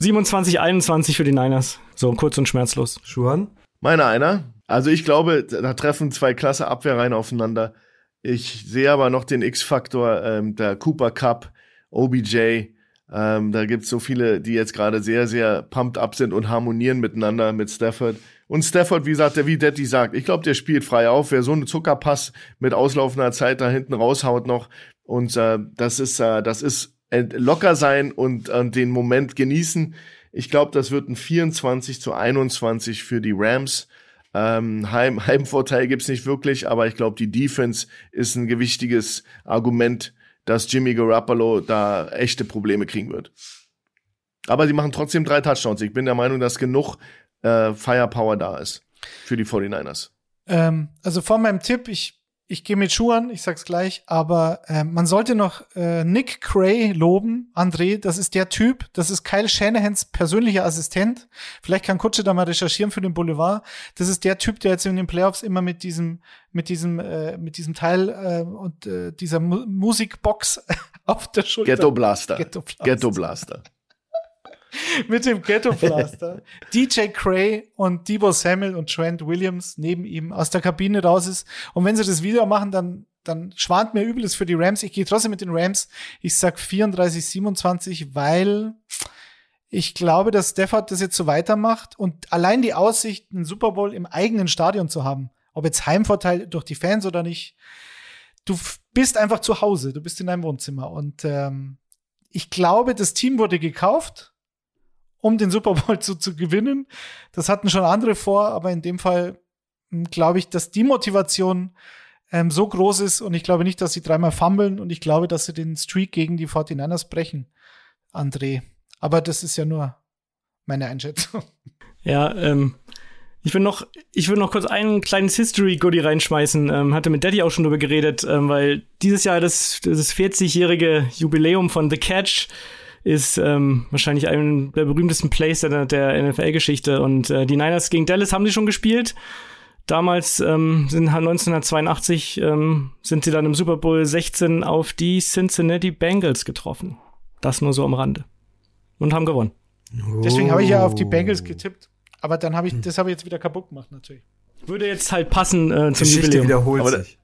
Speaker 7: 27, 21 für die Niners. So, kurz und schmerzlos.
Speaker 4: Schuhan?
Speaker 6: Meine einer. Also ich glaube, da treffen zwei klasse Abwehrreihen aufeinander. Ich sehe aber noch den X-Faktor, ähm, der Cooper Cup, OBJ. Ähm, da gibt's so viele, die jetzt gerade sehr, sehr pumped up sind und harmonieren miteinander mit Stafford. Und Stafford, wie gesagt, der wie Daddy sagt, ich glaube, der spielt frei auf. Wer so einen Zuckerpass mit auslaufender Zeit da hinten raushaut noch. Und äh, das ist, äh, das ist locker sein und äh, den Moment genießen. Ich glaube, das wird ein 24 zu 21 für die Rams. Ähm, Heim, Heimvorteil gibt's nicht wirklich, aber ich glaube, die Defense ist ein gewichtiges Argument, dass Jimmy Garoppolo da echte Probleme kriegen wird. Aber sie machen trotzdem drei Touchdowns. Ich bin der Meinung, dass genug äh, Firepower da ist für die 49ers.
Speaker 5: Ähm, also vor meinem Tipp, ich ich gehe mit Schuhen, ich sag's gleich, aber äh, man sollte noch äh, Nick Cray loben, André, das ist der Typ, das ist Kyle Shanahans persönlicher Assistent. Vielleicht kann Kutsche da mal recherchieren für den Boulevard. Das ist der Typ, der jetzt in den Playoffs immer mit diesem mit diesem äh, mit diesem Teil äh, und äh, dieser Mu Musikbox auf der Schulter.
Speaker 6: Ghetto Blaster. Ghetto Blaster. Ghetto Blaster.
Speaker 5: mit dem Ghetto Blaster. DJ Cray und Debo Samuel und Trent Williams neben ihm aus der Kabine raus ist. Und wenn sie das wieder machen, dann dann schwant mir Übles für die Rams. Ich gehe trotzdem mit den Rams. Ich sag 34, 27, weil ich glaube, dass Stafford das jetzt so weitermacht und allein die Aussicht, einen Super Bowl im eigenen Stadion zu haben, ob jetzt Heimvorteil durch die Fans oder nicht, du bist einfach zu Hause, du bist in deinem Wohnzimmer und ähm, ich glaube, das Team wurde gekauft, um den Super Bowl zu, zu gewinnen. Das hatten schon andere vor, aber in dem Fall hm, glaube ich, dass die Motivation ähm, so groß ist und ich glaube nicht, dass sie dreimal fummeln und ich glaube, dass sie den Streak gegen die 49ers brechen, André. Aber das ist ja nur meine Einschätzung.
Speaker 7: Ja, ähm, ich will noch, ich will noch kurz ein kleines History-Goodie reinschmeißen. Ähm, hatte mit Daddy auch schon drüber geredet, ähm, weil dieses Jahr das, das 40-jährige Jubiläum von The Catch ist ähm, wahrscheinlich ein der berühmtesten Plays der, der NFL-Geschichte. Und äh, die Niners gegen Dallas haben sie schon gespielt. Damals ähm, sind 1982 ähm, sind sie dann im Super Bowl 16 auf die Cincinnati Bengals getroffen. Das nur so am Rande und haben gewonnen.
Speaker 5: Deswegen habe ich ja auf die Bengals getippt. Aber dann habe ich, das habe ich jetzt wieder kaputt gemacht, natürlich.
Speaker 7: Würde jetzt halt passen äh, zum
Speaker 4: Geschichte
Speaker 7: Jubiläum.
Speaker 4: wiederholt sich.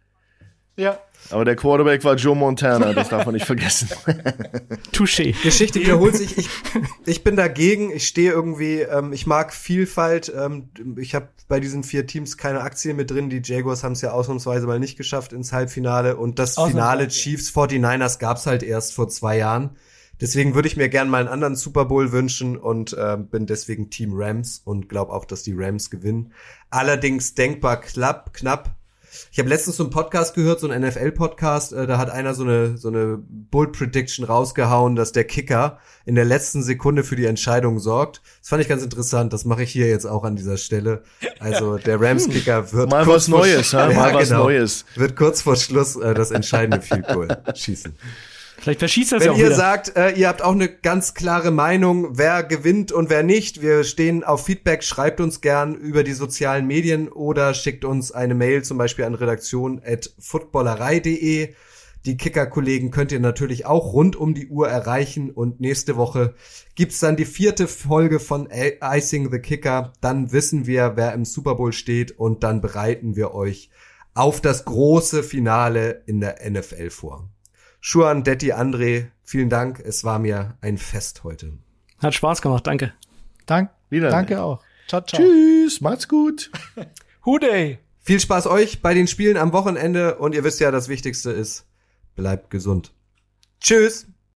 Speaker 5: Ja.
Speaker 6: Aber der Quarterback war Joe Montana, das darf man nicht vergessen.
Speaker 7: Touché.
Speaker 4: Geschichte wiederholt sich. Ich, ich bin dagegen. Ich stehe irgendwie, ähm, ich mag Vielfalt. Ähm, ich habe bei diesen vier Teams keine Aktien mit drin. Die Jaguars haben es ja ausnahmsweise mal nicht geschafft ins Halbfinale. Und das Finale. Chiefs 49ers gab's halt erst vor zwei Jahren. Deswegen würde ich mir gern mal einen anderen Super Bowl wünschen und äh, bin deswegen Team Rams und glaube auch, dass die Rams gewinnen. Allerdings denkbar knapp, knapp. Ich habe letztens so einen Podcast gehört, so einen NFL-Podcast, äh, da hat einer so eine so eine Bull Prediction rausgehauen, dass der Kicker in der letzten Sekunde für die Entscheidung sorgt. Das fand ich ganz interessant. Das mache ich hier jetzt auch an dieser Stelle. Also der Rams-Kicker wird
Speaker 6: Mal
Speaker 4: kurz
Speaker 6: was Neues,
Speaker 4: vor,
Speaker 6: ha? Mal was
Speaker 4: genau,
Speaker 6: Neues.
Speaker 4: Wird kurz vor Schluss äh, das entscheidende Field Goal schießen.
Speaker 7: Vielleicht verschießt das
Speaker 4: Wenn
Speaker 7: ja auch
Speaker 4: ihr
Speaker 7: wieder.
Speaker 4: sagt, äh, ihr habt auch eine ganz klare Meinung, wer gewinnt und wer nicht, wir stehen auf Feedback, schreibt uns gern über die sozialen Medien oder schickt uns eine Mail zum Beispiel an redaktion.footballerei.de. Die Kicker-Kollegen könnt ihr natürlich auch rund um die Uhr erreichen und nächste Woche gibt's dann die vierte Folge von Icing the Kicker. Dann wissen wir, wer im Super Bowl steht und dann bereiten wir euch auf das große Finale in der NFL vor. Schuan, Detti, André, vielen Dank. Es war mir ein Fest heute.
Speaker 7: Hat Spaß gemacht, danke.
Speaker 5: Dank,
Speaker 6: Wieder.
Speaker 5: danke auch. Ciao, ciao.
Speaker 6: Tschüss, macht's gut.
Speaker 5: Who day?
Speaker 4: Viel Spaß euch bei den Spielen am Wochenende und ihr wisst ja, das Wichtigste ist, bleibt gesund. Tschüss.